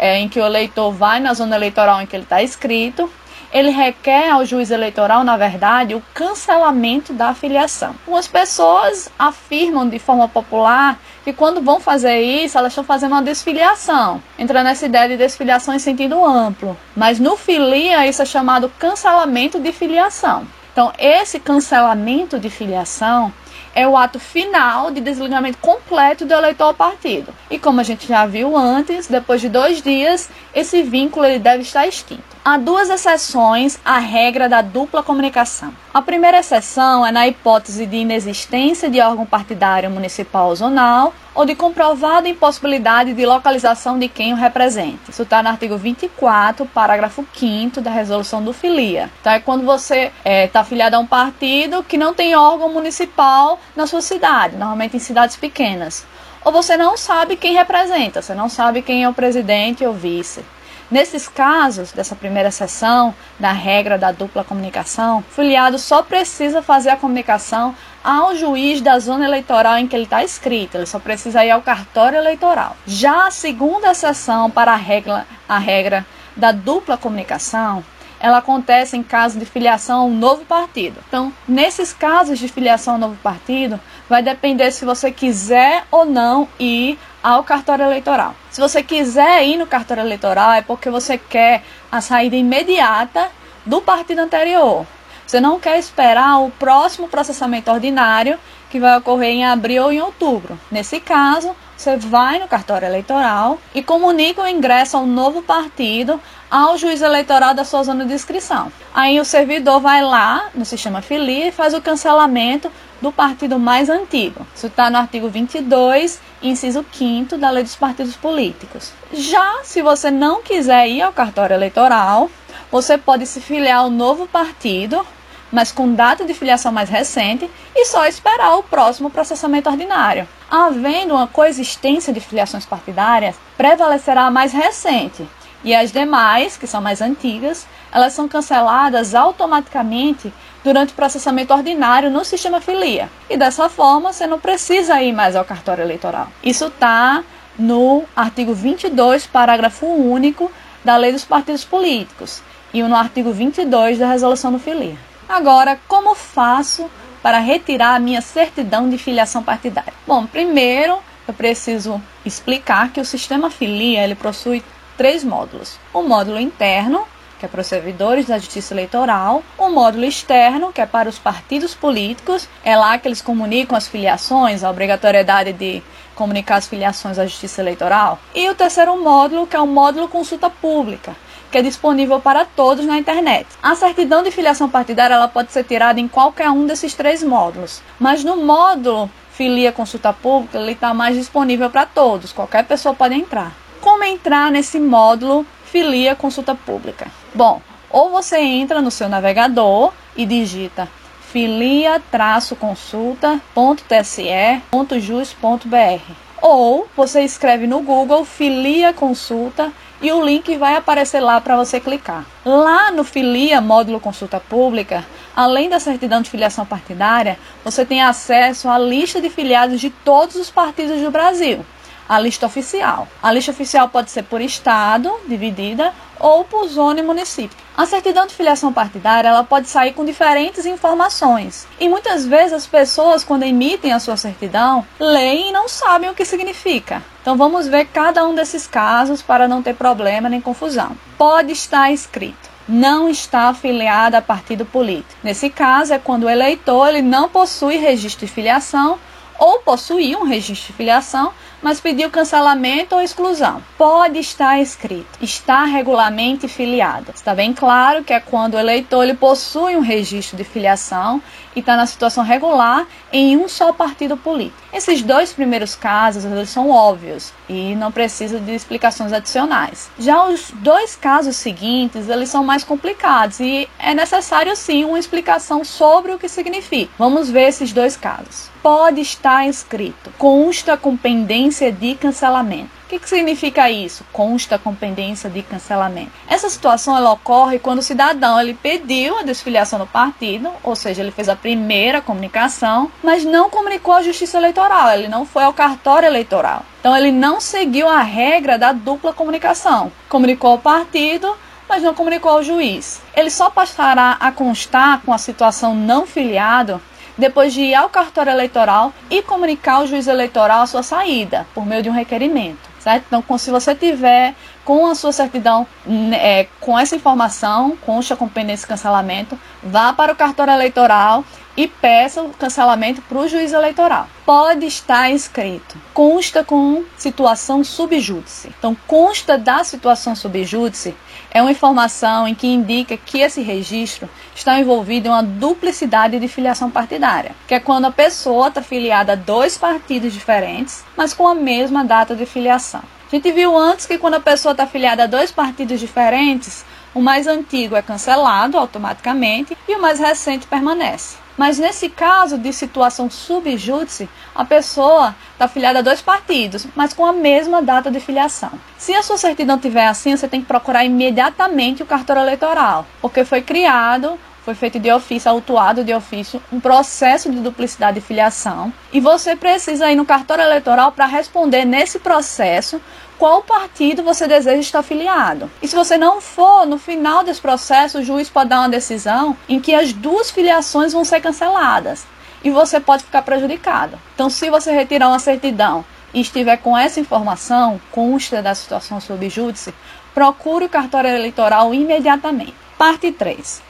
Speaker 2: é, em que o eleitor vai na zona eleitoral em que ele está inscrito, ele requer ao juiz eleitoral, na verdade, o cancelamento da filiação. Algumas pessoas afirmam de forma popular que quando vão fazer isso, elas estão fazendo uma desfiliação, entrando nessa ideia de desfiliação em sentido amplo. Mas no filia, isso é chamado cancelamento de filiação. Então, esse cancelamento de filiação é o ato final de desligamento completo do eleitor ao partido. E como a gente já viu antes, depois de dois dias, esse vínculo ele deve estar extinto. Há duas exceções à regra da dupla comunicação. A primeira exceção é na hipótese de inexistência de órgão partidário municipal ou zonal ou de comprovada impossibilidade de localização de quem o represente. Isso está no artigo 24, parágrafo 5 da resolução do filia. Então é quando você está é, tá afiliado a um partido que não tem órgão municipal na sua cidade, normalmente em cidades pequenas. Ou você não sabe quem representa, você não sabe quem é o presidente ou vice. Nesses casos, dessa primeira sessão, da regra da dupla comunicação, o filiado só precisa fazer a comunicação ao juiz da zona eleitoral em que ele está inscrito, ele só precisa ir ao cartório eleitoral. Já a segunda sessão para a regra, a regra da dupla comunicação, ela acontece em caso de filiação a um novo partido. Então, nesses casos de filiação a um novo partido, vai depender se você quiser ou não ir ao cartório eleitoral. Se você quiser ir no cartório eleitoral, é porque você quer a saída imediata do partido anterior. Você não quer esperar o próximo processamento ordinário que vai ocorrer em abril ou em outubro. Nesse caso, você vai no cartório eleitoral e comunica o ingresso ao novo partido ao juiz eleitoral da sua zona de inscrição. Aí o servidor vai lá no sistema Filia e faz o cancelamento do partido mais antigo. Isso está no artigo 22, inciso 5 da Lei dos Partidos Políticos. Já se você não quiser ir ao cartório eleitoral, você pode se filiar ao novo partido, mas com data de filiação mais recente, e só esperar o próximo processamento ordinário. Havendo uma coexistência de filiações partidárias, prevalecerá a mais recente, e as demais, que são mais antigas, elas são canceladas automaticamente durante o processamento ordinário no sistema filia. E dessa forma, você não precisa ir mais ao cartório eleitoral. Isso está no artigo 22, parágrafo único da Lei dos Partidos Políticos e no artigo 22 da Resolução do Filia. Agora, como faço para retirar a minha certidão de filiação partidária? Bom, primeiro eu preciso explicar que o sistema filia ele possui três módulos: o módulo interno, que é para os servidores da Justiça Eleitoral, o módulo externo, que é para os partidos políticos, é lá que eles comunicam as filiações, a obrigatoriedade de comunicar as filiações à Justiça Eleitoral, e o terceiro módulo, que é o módulo consulta pública, que é disponível para todos na internet. A certidão de filiação partidária ela pode ser tirada em qualquer um desses três módulos, mas no módulo filia consulta pública ele está mais disponível para todos, qualquer pessoa pode entrar. Como entrar nesse módulo filia consulta pública? Bom, ou você entra no seu navegador e digita filia-consulta.tse.jus.br ou você escreve no Google filia consulta e o link vai aparecer lá para você clicar. Lá no Filia Módulo Consulta Pública, além da certidão de filiação partidária, você tem acesso à lista de filiados de todos os partidos do Brasil a lista oficial. A lista oficial pode ser por estado, dividida, ou por zona e município. A certidão de filiação partidária ela pode sair com diferentes informações. E muitas vezes as pessoas, quando emitem a sua certidão, leem e não sabem o que significa. Então vamos ver cada um desses casos para não ter problema nem confusão. Pode estar escrito não está afiliada a partido político. Nesse caso é quando o eleitor ele não possui registro de filiação ou possuir um registro de filiação, mas pediu cancelamento ou exclusão. Pode estar escrito, está regularmente filiado. Está bem claro que é quando o eleitor ele possui um registro de filiação e está na situação regular em um só partido político. Esses dois primeiros casos são óbvios e não precisa de explicações adicionais. Já os dois casos seguintes eles são mais complicados e é necessário sim uma explicação sobre o que significa. Vamos ver esses dois casos. Pode estar escrito, consta com pendência de cancelamento. O que, que, significa isso? Consta com pendência de cancelamento. Essa situação ela ocorre quando o cidadão ele pediu a desfiliação do partido, ou seja, ele fez a primeira comunicação, mas não comunicou à Justiça Eleitoral, ele não foi ao cartório eleitoral. Então ele não seguiu a regra da dupla comunicação. Comunicou ao partido, mas não comunicou ao juiz. Ele só passará a constar com a situação não filiado depois de ir ao cartório eleitoral e comunicar ao juiz eleitoral a sua saída, por meio de um requerimento certo? Então, se você tiver com a sua certidão, né, é, com essa informação, consta com pendência de cancelamento, vá para o cartório eleitoral e peça o cancelamento para o juiz eleitoral. Pode estar escrito, consta com situação subjúdice. Então, consta da situação subjúdice é uma informação em que indica que esse registro está envolvido em uma duplicidade de filiação partidária, que é quando a pessoa está filiada a dois partidos diferentes, mas com a mesma data de filiação. A gente viu antes que quando a pessoa está filiada a dois partidos diferentes, o mais antigo é cancelado automaticamente e o mais recente permanece. Mas nesse caso de situação subjúdice, a pessoa está filiada a dois partidos, mas com a mesma data de filiação. Se a sua certidão tiver assim, você tem que procurar imediatamente o cartório eleitoral, porque foi criado foi feito de ofício, autuado de ofício, um processo de duplicidade de filiação. E você precisa ir no cartório eleitoral para responder nesse processo qual partido você deseja estar filiado. E se você não for, no final desse processo, o juiz pode dar uma decisão em que as duas filiações vão ser canceladas. e você pode ficar prejudicado. Então, se você retirar uma certidão e estiver com essa informação, consta da situação sob júdice, procure o cartório eleitoral imediatamente. Parte 3.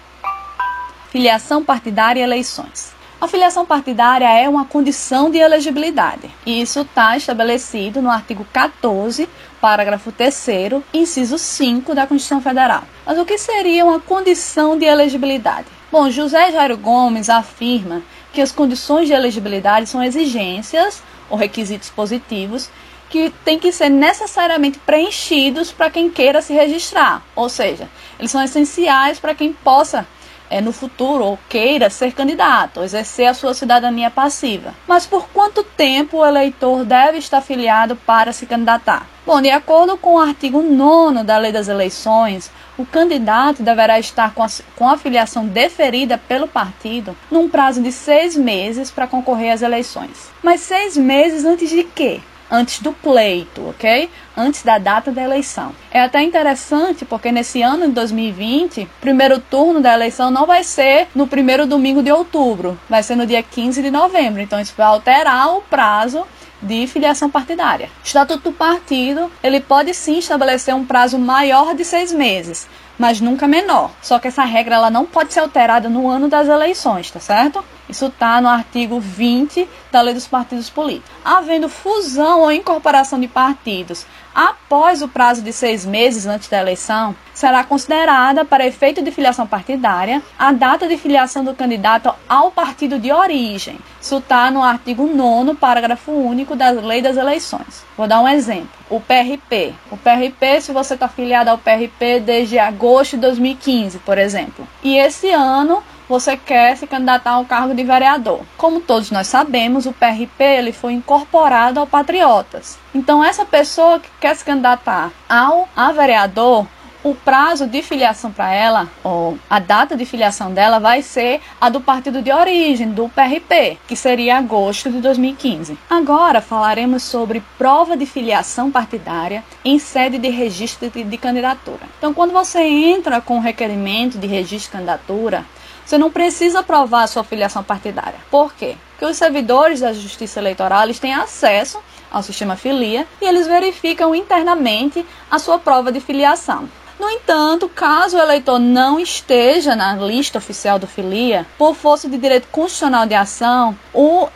Speaker 2: Filiação partidária e eleições. A filiação partidária é uma condição de elegibilidade. E isso está estabelecido no artigo 14, parágrafo 3, inciso 5 da Constituição Federal. Mas o que seria uma condição de elegibilidade? Bom, José Jairo Gomes afirma que as condições de elegibilidade são exigências ou requisitos positivos que têm que ser necessariamente preenchidos para quem queira se registrar. Ou seja, eles são essenciais para quem possa é, no futuro ou queira ser candidato, exercer a sua cidadania passiva. Mas por quanto tempo o eleitor deve estar filiado para se candidatar? Bom, de acordo com o artigo 9 da Lei das Eleições, o candidato deverá estar com a, com a filiação deferida pelo partido num prazo de seis meses para concorrer às eleições. Mas seis meses antes de quê? Antes do pleito, ok? Antes da data da eleição. É até interessante porque nesse ano de 2020, primeiro turno da eleição não vai ser no primeiro domingo de outubro, vai ser no dia 15 de novembro. Então isso vai alterar o prazo de filiação partidária. O Estatuto do Partido ele pode sim estabelecer um prazo maior de seis meses, mas nunca menor. Só que essa regra ela não pode ser alterada no ano das eleições, tá certo? Isso está no artigo 20 da Lei dos Partidos Políticos. Havendo fusão ou incorporação de partidos após o prazo de seis meses antes da eleição, será considerada, para efeito de filiação partidária, a data de filiação do candidato ao partido de origem. Isso está no artigo 9, parágrafo único da Lei das Eleições. Vou dar um exemplo. O PRP. O PRP, se você está filiado ao PRP desde agosto de 2015, por exemplo. E esse ano você quer se candidatar ao cargo de vereador. Como todos nós sabemos, o PRP ele foi incorporado ao Patriotas. Então, essa pessoa que quer se candidatar ao a vereador, o prazo de filiação para ela, ou a data de filiação dela, vai ser a do partido de origem, do PRP, que seria agosto de 2015. Agora falaremos sobre prova de filiação partidária em sede de registro de, de candidatura. Então, quando você entra com o requerimento de registro de candidatura, você não precisa provar a sua filiação partidária. Por quê? Porque os servidores da Justiça Eleitoral eles têm acesso ao sistema filia e eles verificam internamente a sua prova de filiação. No entanto, caso o eleitor não esteja na lista oficial do filia, por força de direito constitucional de ação, o,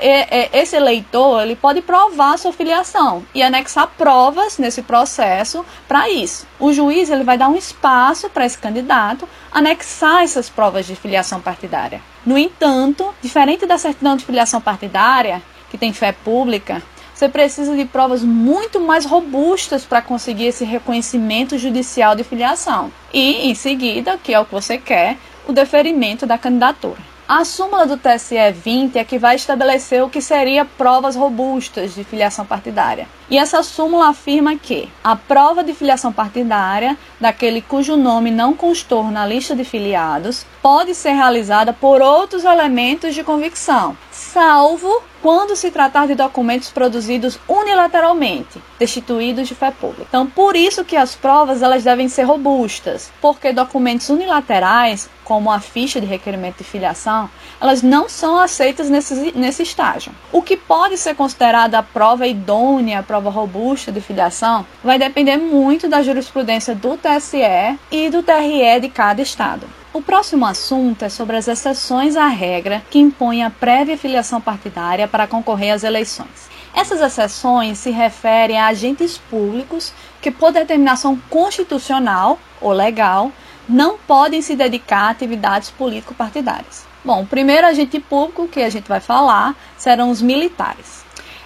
Speaker 2: esse eleitor ele pode provar sua filiação e anexar provas nesse processo para isso. O juiz ele vai dar um espaço para esse candidato anexar essas provas de filiação partidária. No entanto, diferente da certidão de filiação partidária, que tem fé pública, você precisa de provas muito mais robustas para conseguir esse reconhecimento judicial de filiação. E, em seguida, que é o que você quer, o deferimento da candidatura. A súmula do TSE 20 é que vai estabelecer o que seria provas robustas de filiação partidária. E essa súmula afirma que a prova de filiação partidária daquele cujo nome não constou na lista de filiados pode ser realizada por outros elementos de convicção, salvo quando se tratar de documentos produzidos unilateralmente, destituídos de fé pública. Então, por isso que as provas elas devem ser robustas, porque documentos unilaterais, como a ficha de requerimento de filiação, elas não são aceitas nesse, nesse estágio. O que pode ser considerada a prova idônea, a prova robusta de filiação, vai depender muito da jurisprudência do TSE e do TRE de cada estado. O próximo assunto é sobre as exceções à regra que impõe a prévia filiação partidária para concorrer às eleições. Essas exceções se referem a agentes públicos que, por determinação constitucional ou legal, não podem se dedicar a atividades político-partidárias. Bom, o primeiro agente público que a gente vai falar serão os militares.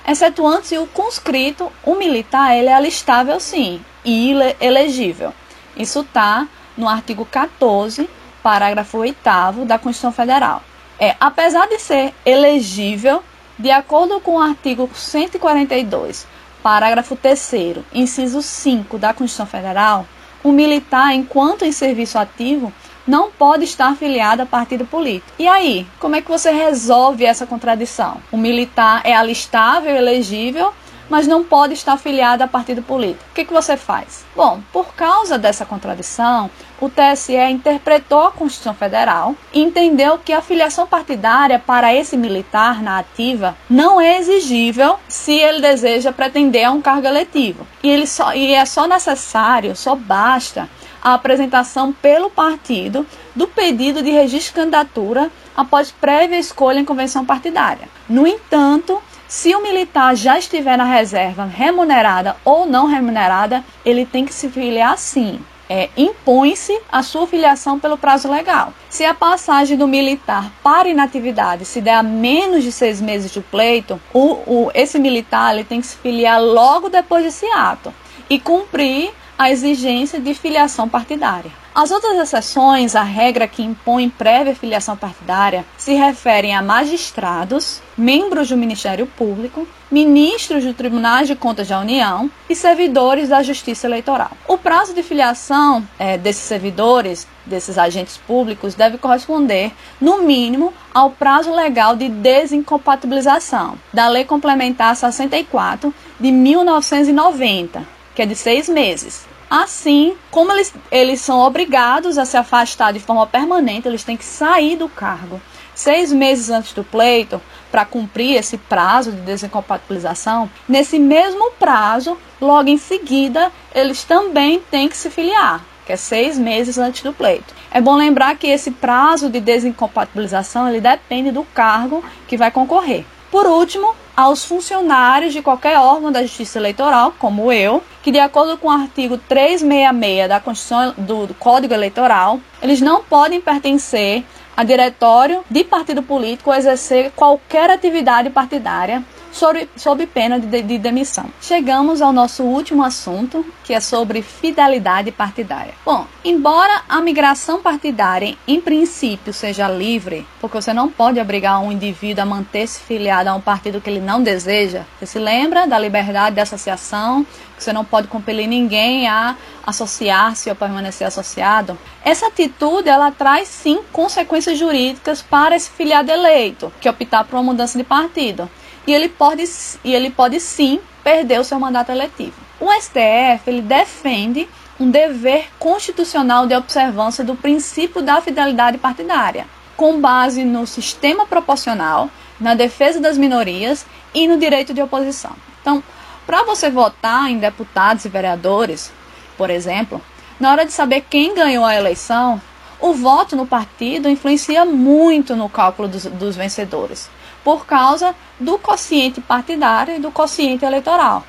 Speaker 2: Excetuando-se o conscrito, o militar ele é alistável sim e elegível. Isso está no artigo 14 parágrafo 8 da Constituição Federal. É, apesar de ser elegível, de acordo com o artigo 142, parágrafo 3 inciso 5 da Constituição Federal, o militar, enquanto em serviço ativo, não pode estar afiliado a partido político. E aí, como é que você resolve essa contradição? O militar é alistável, elegível, mas não pode estar afiliado a partido político. O que, que você faz? Bom, por causa dessa contradição, o TSE interpretou a Constituição Federal e entendeu que a filiação partidária para esse militar na ativa não é exigível se ele deseja pretender a um cargo eletivo. E, ele só, e é só necessário, só basta a apresentação pelo partido do pedido de registro de candidatura após prévia escolha em convenção partidária. No entanto, se o militar já estiver na reserva remunerada ou não remunerada, ele tem que se filiar sim é, impõe-se a sua filiação pelo prazo legal. Se a passagem do militar para inatividade se der a menos de seis meses de pleito, o, o, esse militar ele tem que se filiar logo depois desse ato e cumprir a exigência de filiação partidária. As outras exceções à regra que impõe prévia filiação partidária se referem a magistrados, membros do Ministério Público, ministros do Tribunal de Contas da União e servidores da Justiça Eleitoral. O prazo de filiação é, desses servidores, desses agentes públicos, deve corresponder, no mínimo, ao prazo legal de desincompatibilização da Lei Complementar 64 de 1990, que é de seis meses. Assim, como eles, eles são obrigados a se afastar de forma permanente, eles têm que sair do cargo seis meses antes do pleito para cumprir esse prazo de desincompatibilização. Nesse mesmo prazo, logo em seguida, eles também têm que se filiar, que é seis meses antes do pleito. É bom lembrar que esse prazo de desincompatibilização ele depende do cargo que vai concorrer. Por último, aos funcionários de qualquer órgão da Justiça Eleitoral, como eu, que de acordo com o artigo 366 da Constituição do Código Eleitoral, eles não podem pertencer a diretório de partido político ou exercer qualquer atividade partidária sob, sob pena de, de demissão. Chegamos ao nosso último assunto, que é sobre fidelidade partidária. Bom, embora a migração partidária em princípio seja livre, porque você não pode obrigar um indivíduo a manter-se filiado a um partido que ele não deseja. Você se lembra da liberdade de associação? Você não pode compelir ninguém a associar-se ou permanecer associado. Essa atitude ela traz sim consequências jurídicas para esse filiado eleito que optar por uma mudança de partido e ele pode, e ele pode sim perder o seu mandato eletivo. O STF ele defende um dever constitucional de observância do princípio da fidelidade partidária, com base no sistema proporcional, na defesa das minorias e no direito de oposição. Então, para você votar em deputados e vereadores, por exemplo, na hora de saber quem ganhou a eleição, o voto no partido influencia muito no cálculo dos, dos vencedores por causa do quociente partidário e do quociente eleitoral.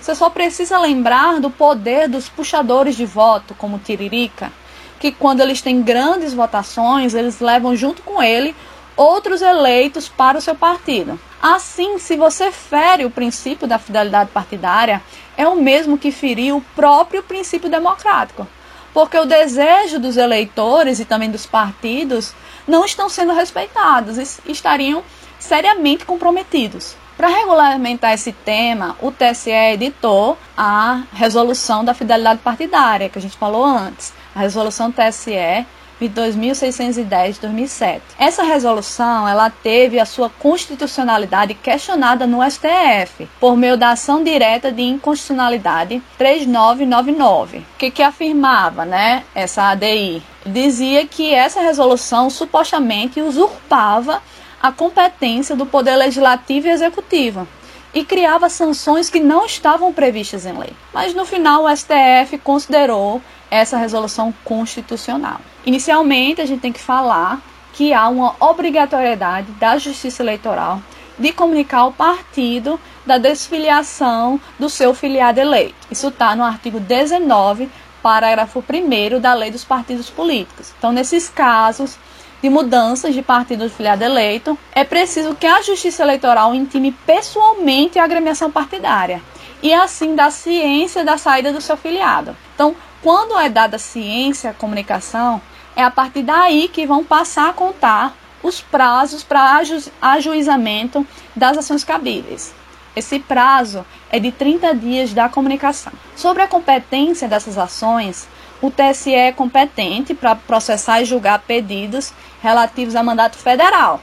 Speaker 2: Você só precisa lembrar do poder dos puxadores de voto, como Tiririca, que quando eles têm grandes votações, eles levam junto com ele outros eleitos para o seu partido. Assim, se você fere o princípio da fidelidade partidária, é o mesmo que ferir o próprio princípio democrático. Porque o desejo dos eleitores e também dos partidos não estão sendo respeitados e estariam seriamente comprometidos. Para regulamentar esse tema, o TSE editou a resolução da fidelidade partidária, que a gente falou antes, a resolução TSE de 2610 de 2007. Essa resolução, ela teve a sua constitucionalidade questionada no STF por meio da ação direta de inconstitucionalidade 3999, que que afirmava, né, essa ADI, dizia que essa resolução supostamente usurpava a competência do Poder Legislativo e Executivo e criava sanções que não estavam previstas em lei. Mas no final o STF considerou essa resolução constitucional. Inicialmente, a gente tem que falar que há uma obrigatoriedade da Justiça Eleitoral de comunicar ao partido da desfiliação do seu filiado eleito. Isso está no artigo 19, parágrafo 1 da Lei dos Partidos Políticos. Então, nesses casos, de mudanças de partido filiado eleito, é preciso que a Justiça Eleitoral intime pessoalmente a agremiação partidária e assim dar ciência da saída do seu filiado. Então, quando é dada ciência, comunicação, é a partir daí que vão passar a contar os prazos para aju ajuizamento das ações cabíveis. Esse prazo é de 30 dias da comunicação. Sobre a competência dessas ações, o TSE é competente para processar e julgar pedidos relativos a mandato federal,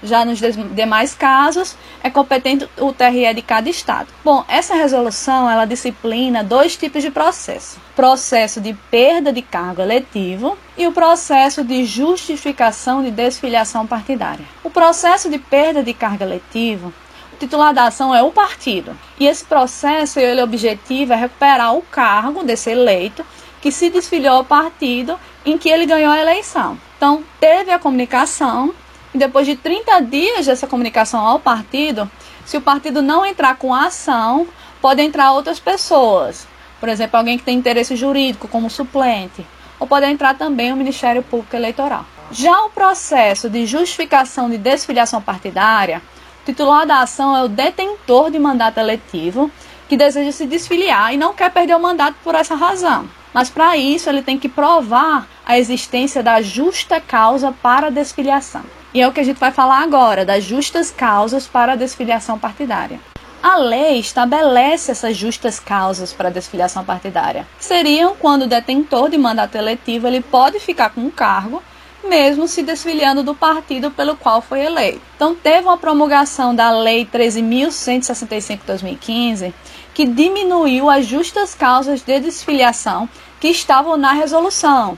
Speaker 2: Já nos demais casos, é competente o TRE de cada estado. Bom, essa resolução ela disciplina dois tipos de processo: processo de perda de cargo eletivo e o processo de justificação de desfiliação partidária. O processo de perda de cargo eletivo o titular da ação é o partido. E esse processo, ele objetivo é recuperar o cargo desse eleito que se desfiliou ao partido em que ele ganhou a eleição. Então, teve a comunicação e depois de 30 dias dessa comunicação ao partido, se o partido não entrar com a ação, pode entrar outras pessoas. Por exemplo, alguém que tem interesse jurídico como suplente, ou pode entrar também o Ministério Público Eleitoral. Já o processo de justificação de desfiliação partidária, o titular da ação é o detentor de mandato eletivo que deseja se desfiliar e não quer perder o mandato por essa razão. Mas para isso ele tem que provar a existência da justa causa para a desfiliação. E é o que a gente vai falar agora, das justas causas para a desfiliação partidária. A lei estabelece essas justas causas para a desfiliação partidária. Seriam quando o detentor de mandato eletivo ele pode ficar com um cargo mesmo se desfiliando do partido pelo qual foi eleito. Então, teve uma promulgação da Lei 13.165-2015 que diminuiu as justas causas de desfiliação que estavam na resolução.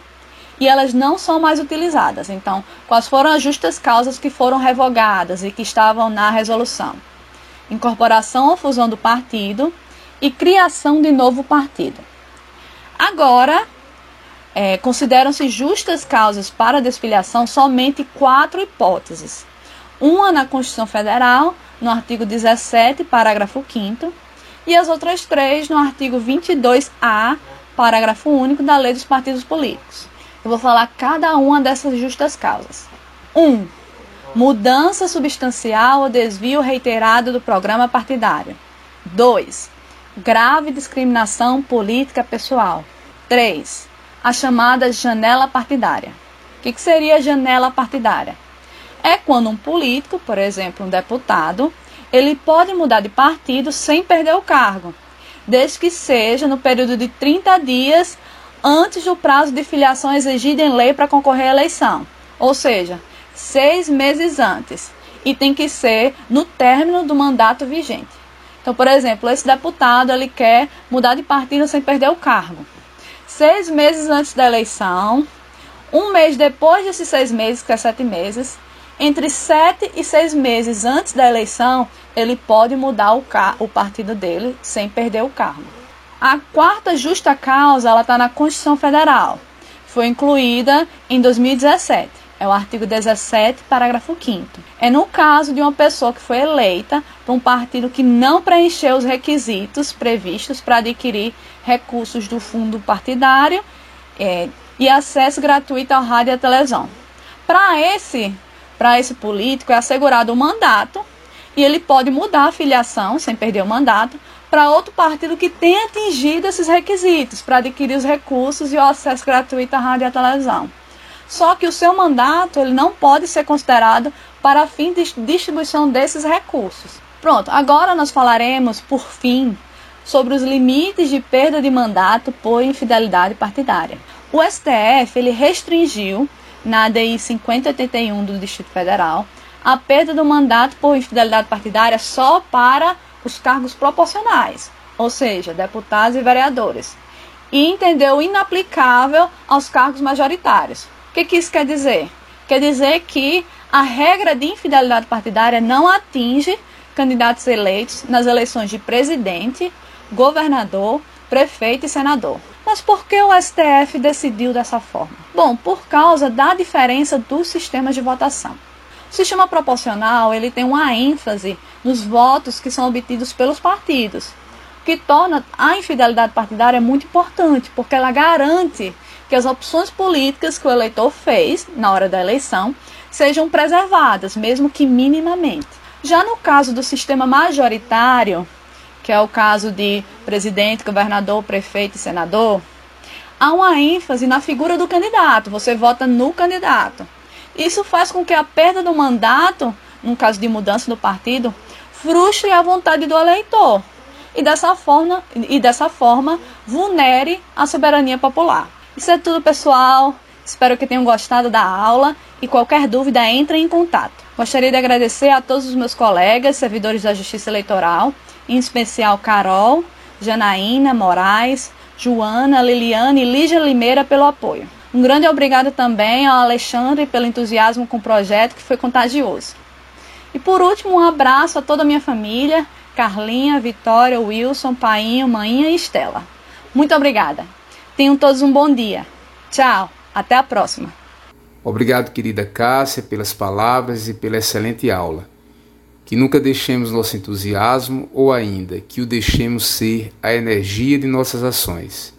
Speaker 2: E elas não são mais utilizadas. Então, quais foram as justas causas que foram revogadas e que estavam na resolução? Incorporação ou fusão do partido e criação de novo partido. Agora, é, consideram-se justas causas para desfiliação somente quatro hipóteses. Uma na Constituição Federal, no artigo 17, parágrafo 5 e as outras três no artigo 22A, parágrafo único da Lei dos Partidos Políticos. Eu vou falar cada uma dessas justas causas. 1. Um, mudança substancial ou desvio reiterado do programa partidário. 2. Grave discriminação política pessoal. 3. A chamada janela partidária. O que, que seria janela partidária? É quando um político, por exemplo, um deputado, ele pode mudar de partido sem perder o cargo, desde que seja no período de 30 dias antes do prazo de filiação exigido em lei para concorrer à eleição, ou seja, seis meses antes, e tem que ser no término do mandato vigente. Então, por exemplo, esse deputado ele quer mudar de partido sem perder o cargo. Seis meses antes da eleição, um mês depois desses seis meses, que é sete meses, entre sete e seis meses antes da eleição, ele pode mudar o, o partido dele sem perder o cargo. A quarta justa causa está na Constituição Federal. Foi incluída em 2017. É o artigo 17, parágrafo 5 É no caso de uma pessoa que foi eleita por um partido que não preencheu os requisitos previstos para adquirir recursos do fundo partidário é, e acesso gratuito ao rádio e à televisão. Para esse para esse político é assegurado o um mandato e ele pode mudar a filiação, sem perder o mandato, para outro partido que tenha atingido esses requisitos para adquirir os recursos e o acesso gratuito à rádio e à televisão. Só que o seu mandato ele não pode ser considerado para fim de distribuição desses recursos. Pronto, agora nós falaremos, por fim, sobre os limites de perda de mandato por infidelidade partidária. O STF ele restringiu na ADI 5081 do Distrito Federal, a perda do mandato por infidelidade partidária só para os cargos proporcionais, ou seja, deputados e vereadores, e entendeu inaplicável aos cargos majoritários. O que, que isso quer dizer? Quer dizer que a regra de infidelidade partidária não atinge candidatos eleitos nas eleições de presidente, governador, prefeito e senador. Mas por que o STF decidiu dessa forma? Bom, por causa da diferença dos sistemas de votação. O sistema proporcional ele tem uma ênfase nos votos que são obtidos pelos partidos, o que torna a infidelidade partidária muito importante, porque ela garante que as opções políticas que o eleitor fez na hora da eleição sejam preservadas, mesmo que minimamente. Já no caso do sistema majoritário, que é o caso de presidente, governador, prefeito e senador, há uma ênfase na figura do candidato. Você vota no candidato. Isso faz com que a perda do mandato, no caso de mudança do partido, frustre a vontade do eleitor e dessa forma, e dessa forma vulnere a soberania popular. Isso é tudo, pessoal. Espero que tenham gostado da aula e qualquer dúvida entre em contato. Gostaria de agradecer a todos os meus colegas, servidores da Justiça Eleitoral, em especial Carol, Janaína, Moraes, Joana, Liliane e Lígia Limeira pelo apoio. Um grande obrigado também ao Alexandre pelo entusiasmo com o projeto que foi contagioso. E por último, um abraço a toda a minha família, Carlinha, Vitória, Wilson, Painho, Mainha e Estela. Muito obrigada. Tenham todos um bom dia. Tchau, até a próxima.
Speaker 1: Obrigado, querida Cássia, pelas palavras e pela excelente aula. Que nunca deixemos nosso entusiasmo ou ainda que o deixemos ser a energia de nossas ações.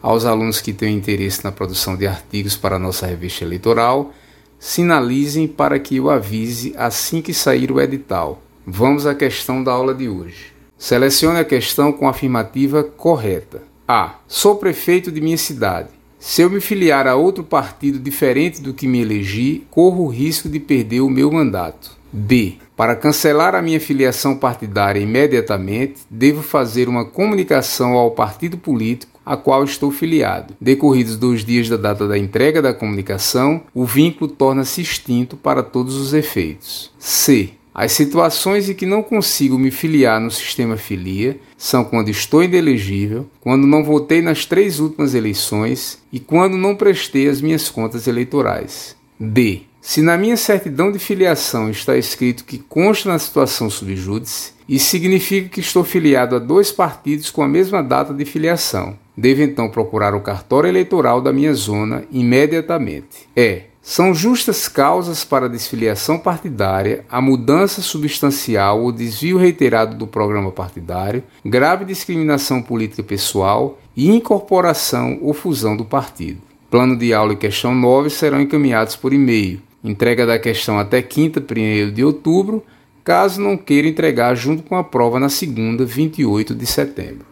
Speaker 1: Aos alunos que têm interesse na produção de artigos para a nossa revista eleitoral, sinalizem para que eu avise assim que sair o edital. Vamos à questão da aula de hoje. Selecione a questão com a afirmativa correta. A. Sou prefeito de minha cidade. Se eu me filiar a outro partido diferente do que me elegi, corro o risco de perder o meu mandato. B. Para cancelar a minha filiação partidária imediatamente, devo fazer uma comunicação ao partido político a qual estou filiado. Decorridos dois dias da data da entrega da comunicação, o vínculo torna-se extinto para todos os efeitos. C. As situações em que não consigo me filiar no sistema filia são quando estou inelegível, quando não votei nas três últimas eleições e quando não prestei as minhas contas eleitorais. D. Se na minha certidão de filiação está escrito que consta na situação subjúdice, isso significa que estou filiado a dois partidos com a mesma data de filiação. Devo então procurar o cartório eleitoral da minha zona imediatamente. E. São justas causas para desfiliação partidária, a mudança substancial ou desvio reiterado do programa partidário, grave discriminação política pessoal e incorporação ou fusão do partido. Plano de aula e questão 9 serão encaminhados por e-mail. Entrega da questão até quinta, 1 de outubro, caso não queira entregar junto com a prova na segunda, 28 de setembro.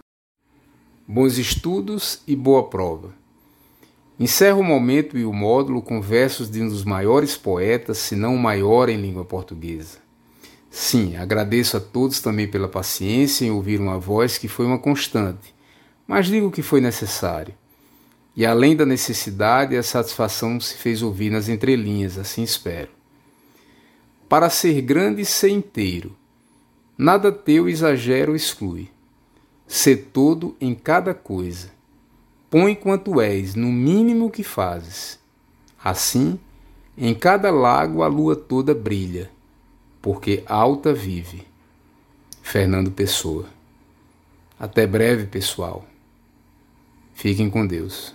Speaker 1: Bons estudos e boa prova. Encerro o momento e o módulo com versos de um dos maiores poetas, se não o maior em língua portuguesa. Sim, agradeço a todos também pela paciência em ouvir uma voz que foi uma constante, mas digo que foi necessário. E além da necessidade, a satisfação se fez ouvir nas entrelinhas, assim espero. Para ser grande, ser inteiro. Nada teu exagero exclui. Ser todo em cada coisa Põe quanto és no mínimo que fazes. Assim, em cada lago a lua toda brilha, porque alta vive. Fernando Pessoa. Até breve, pessoal. Fiquem com Deus.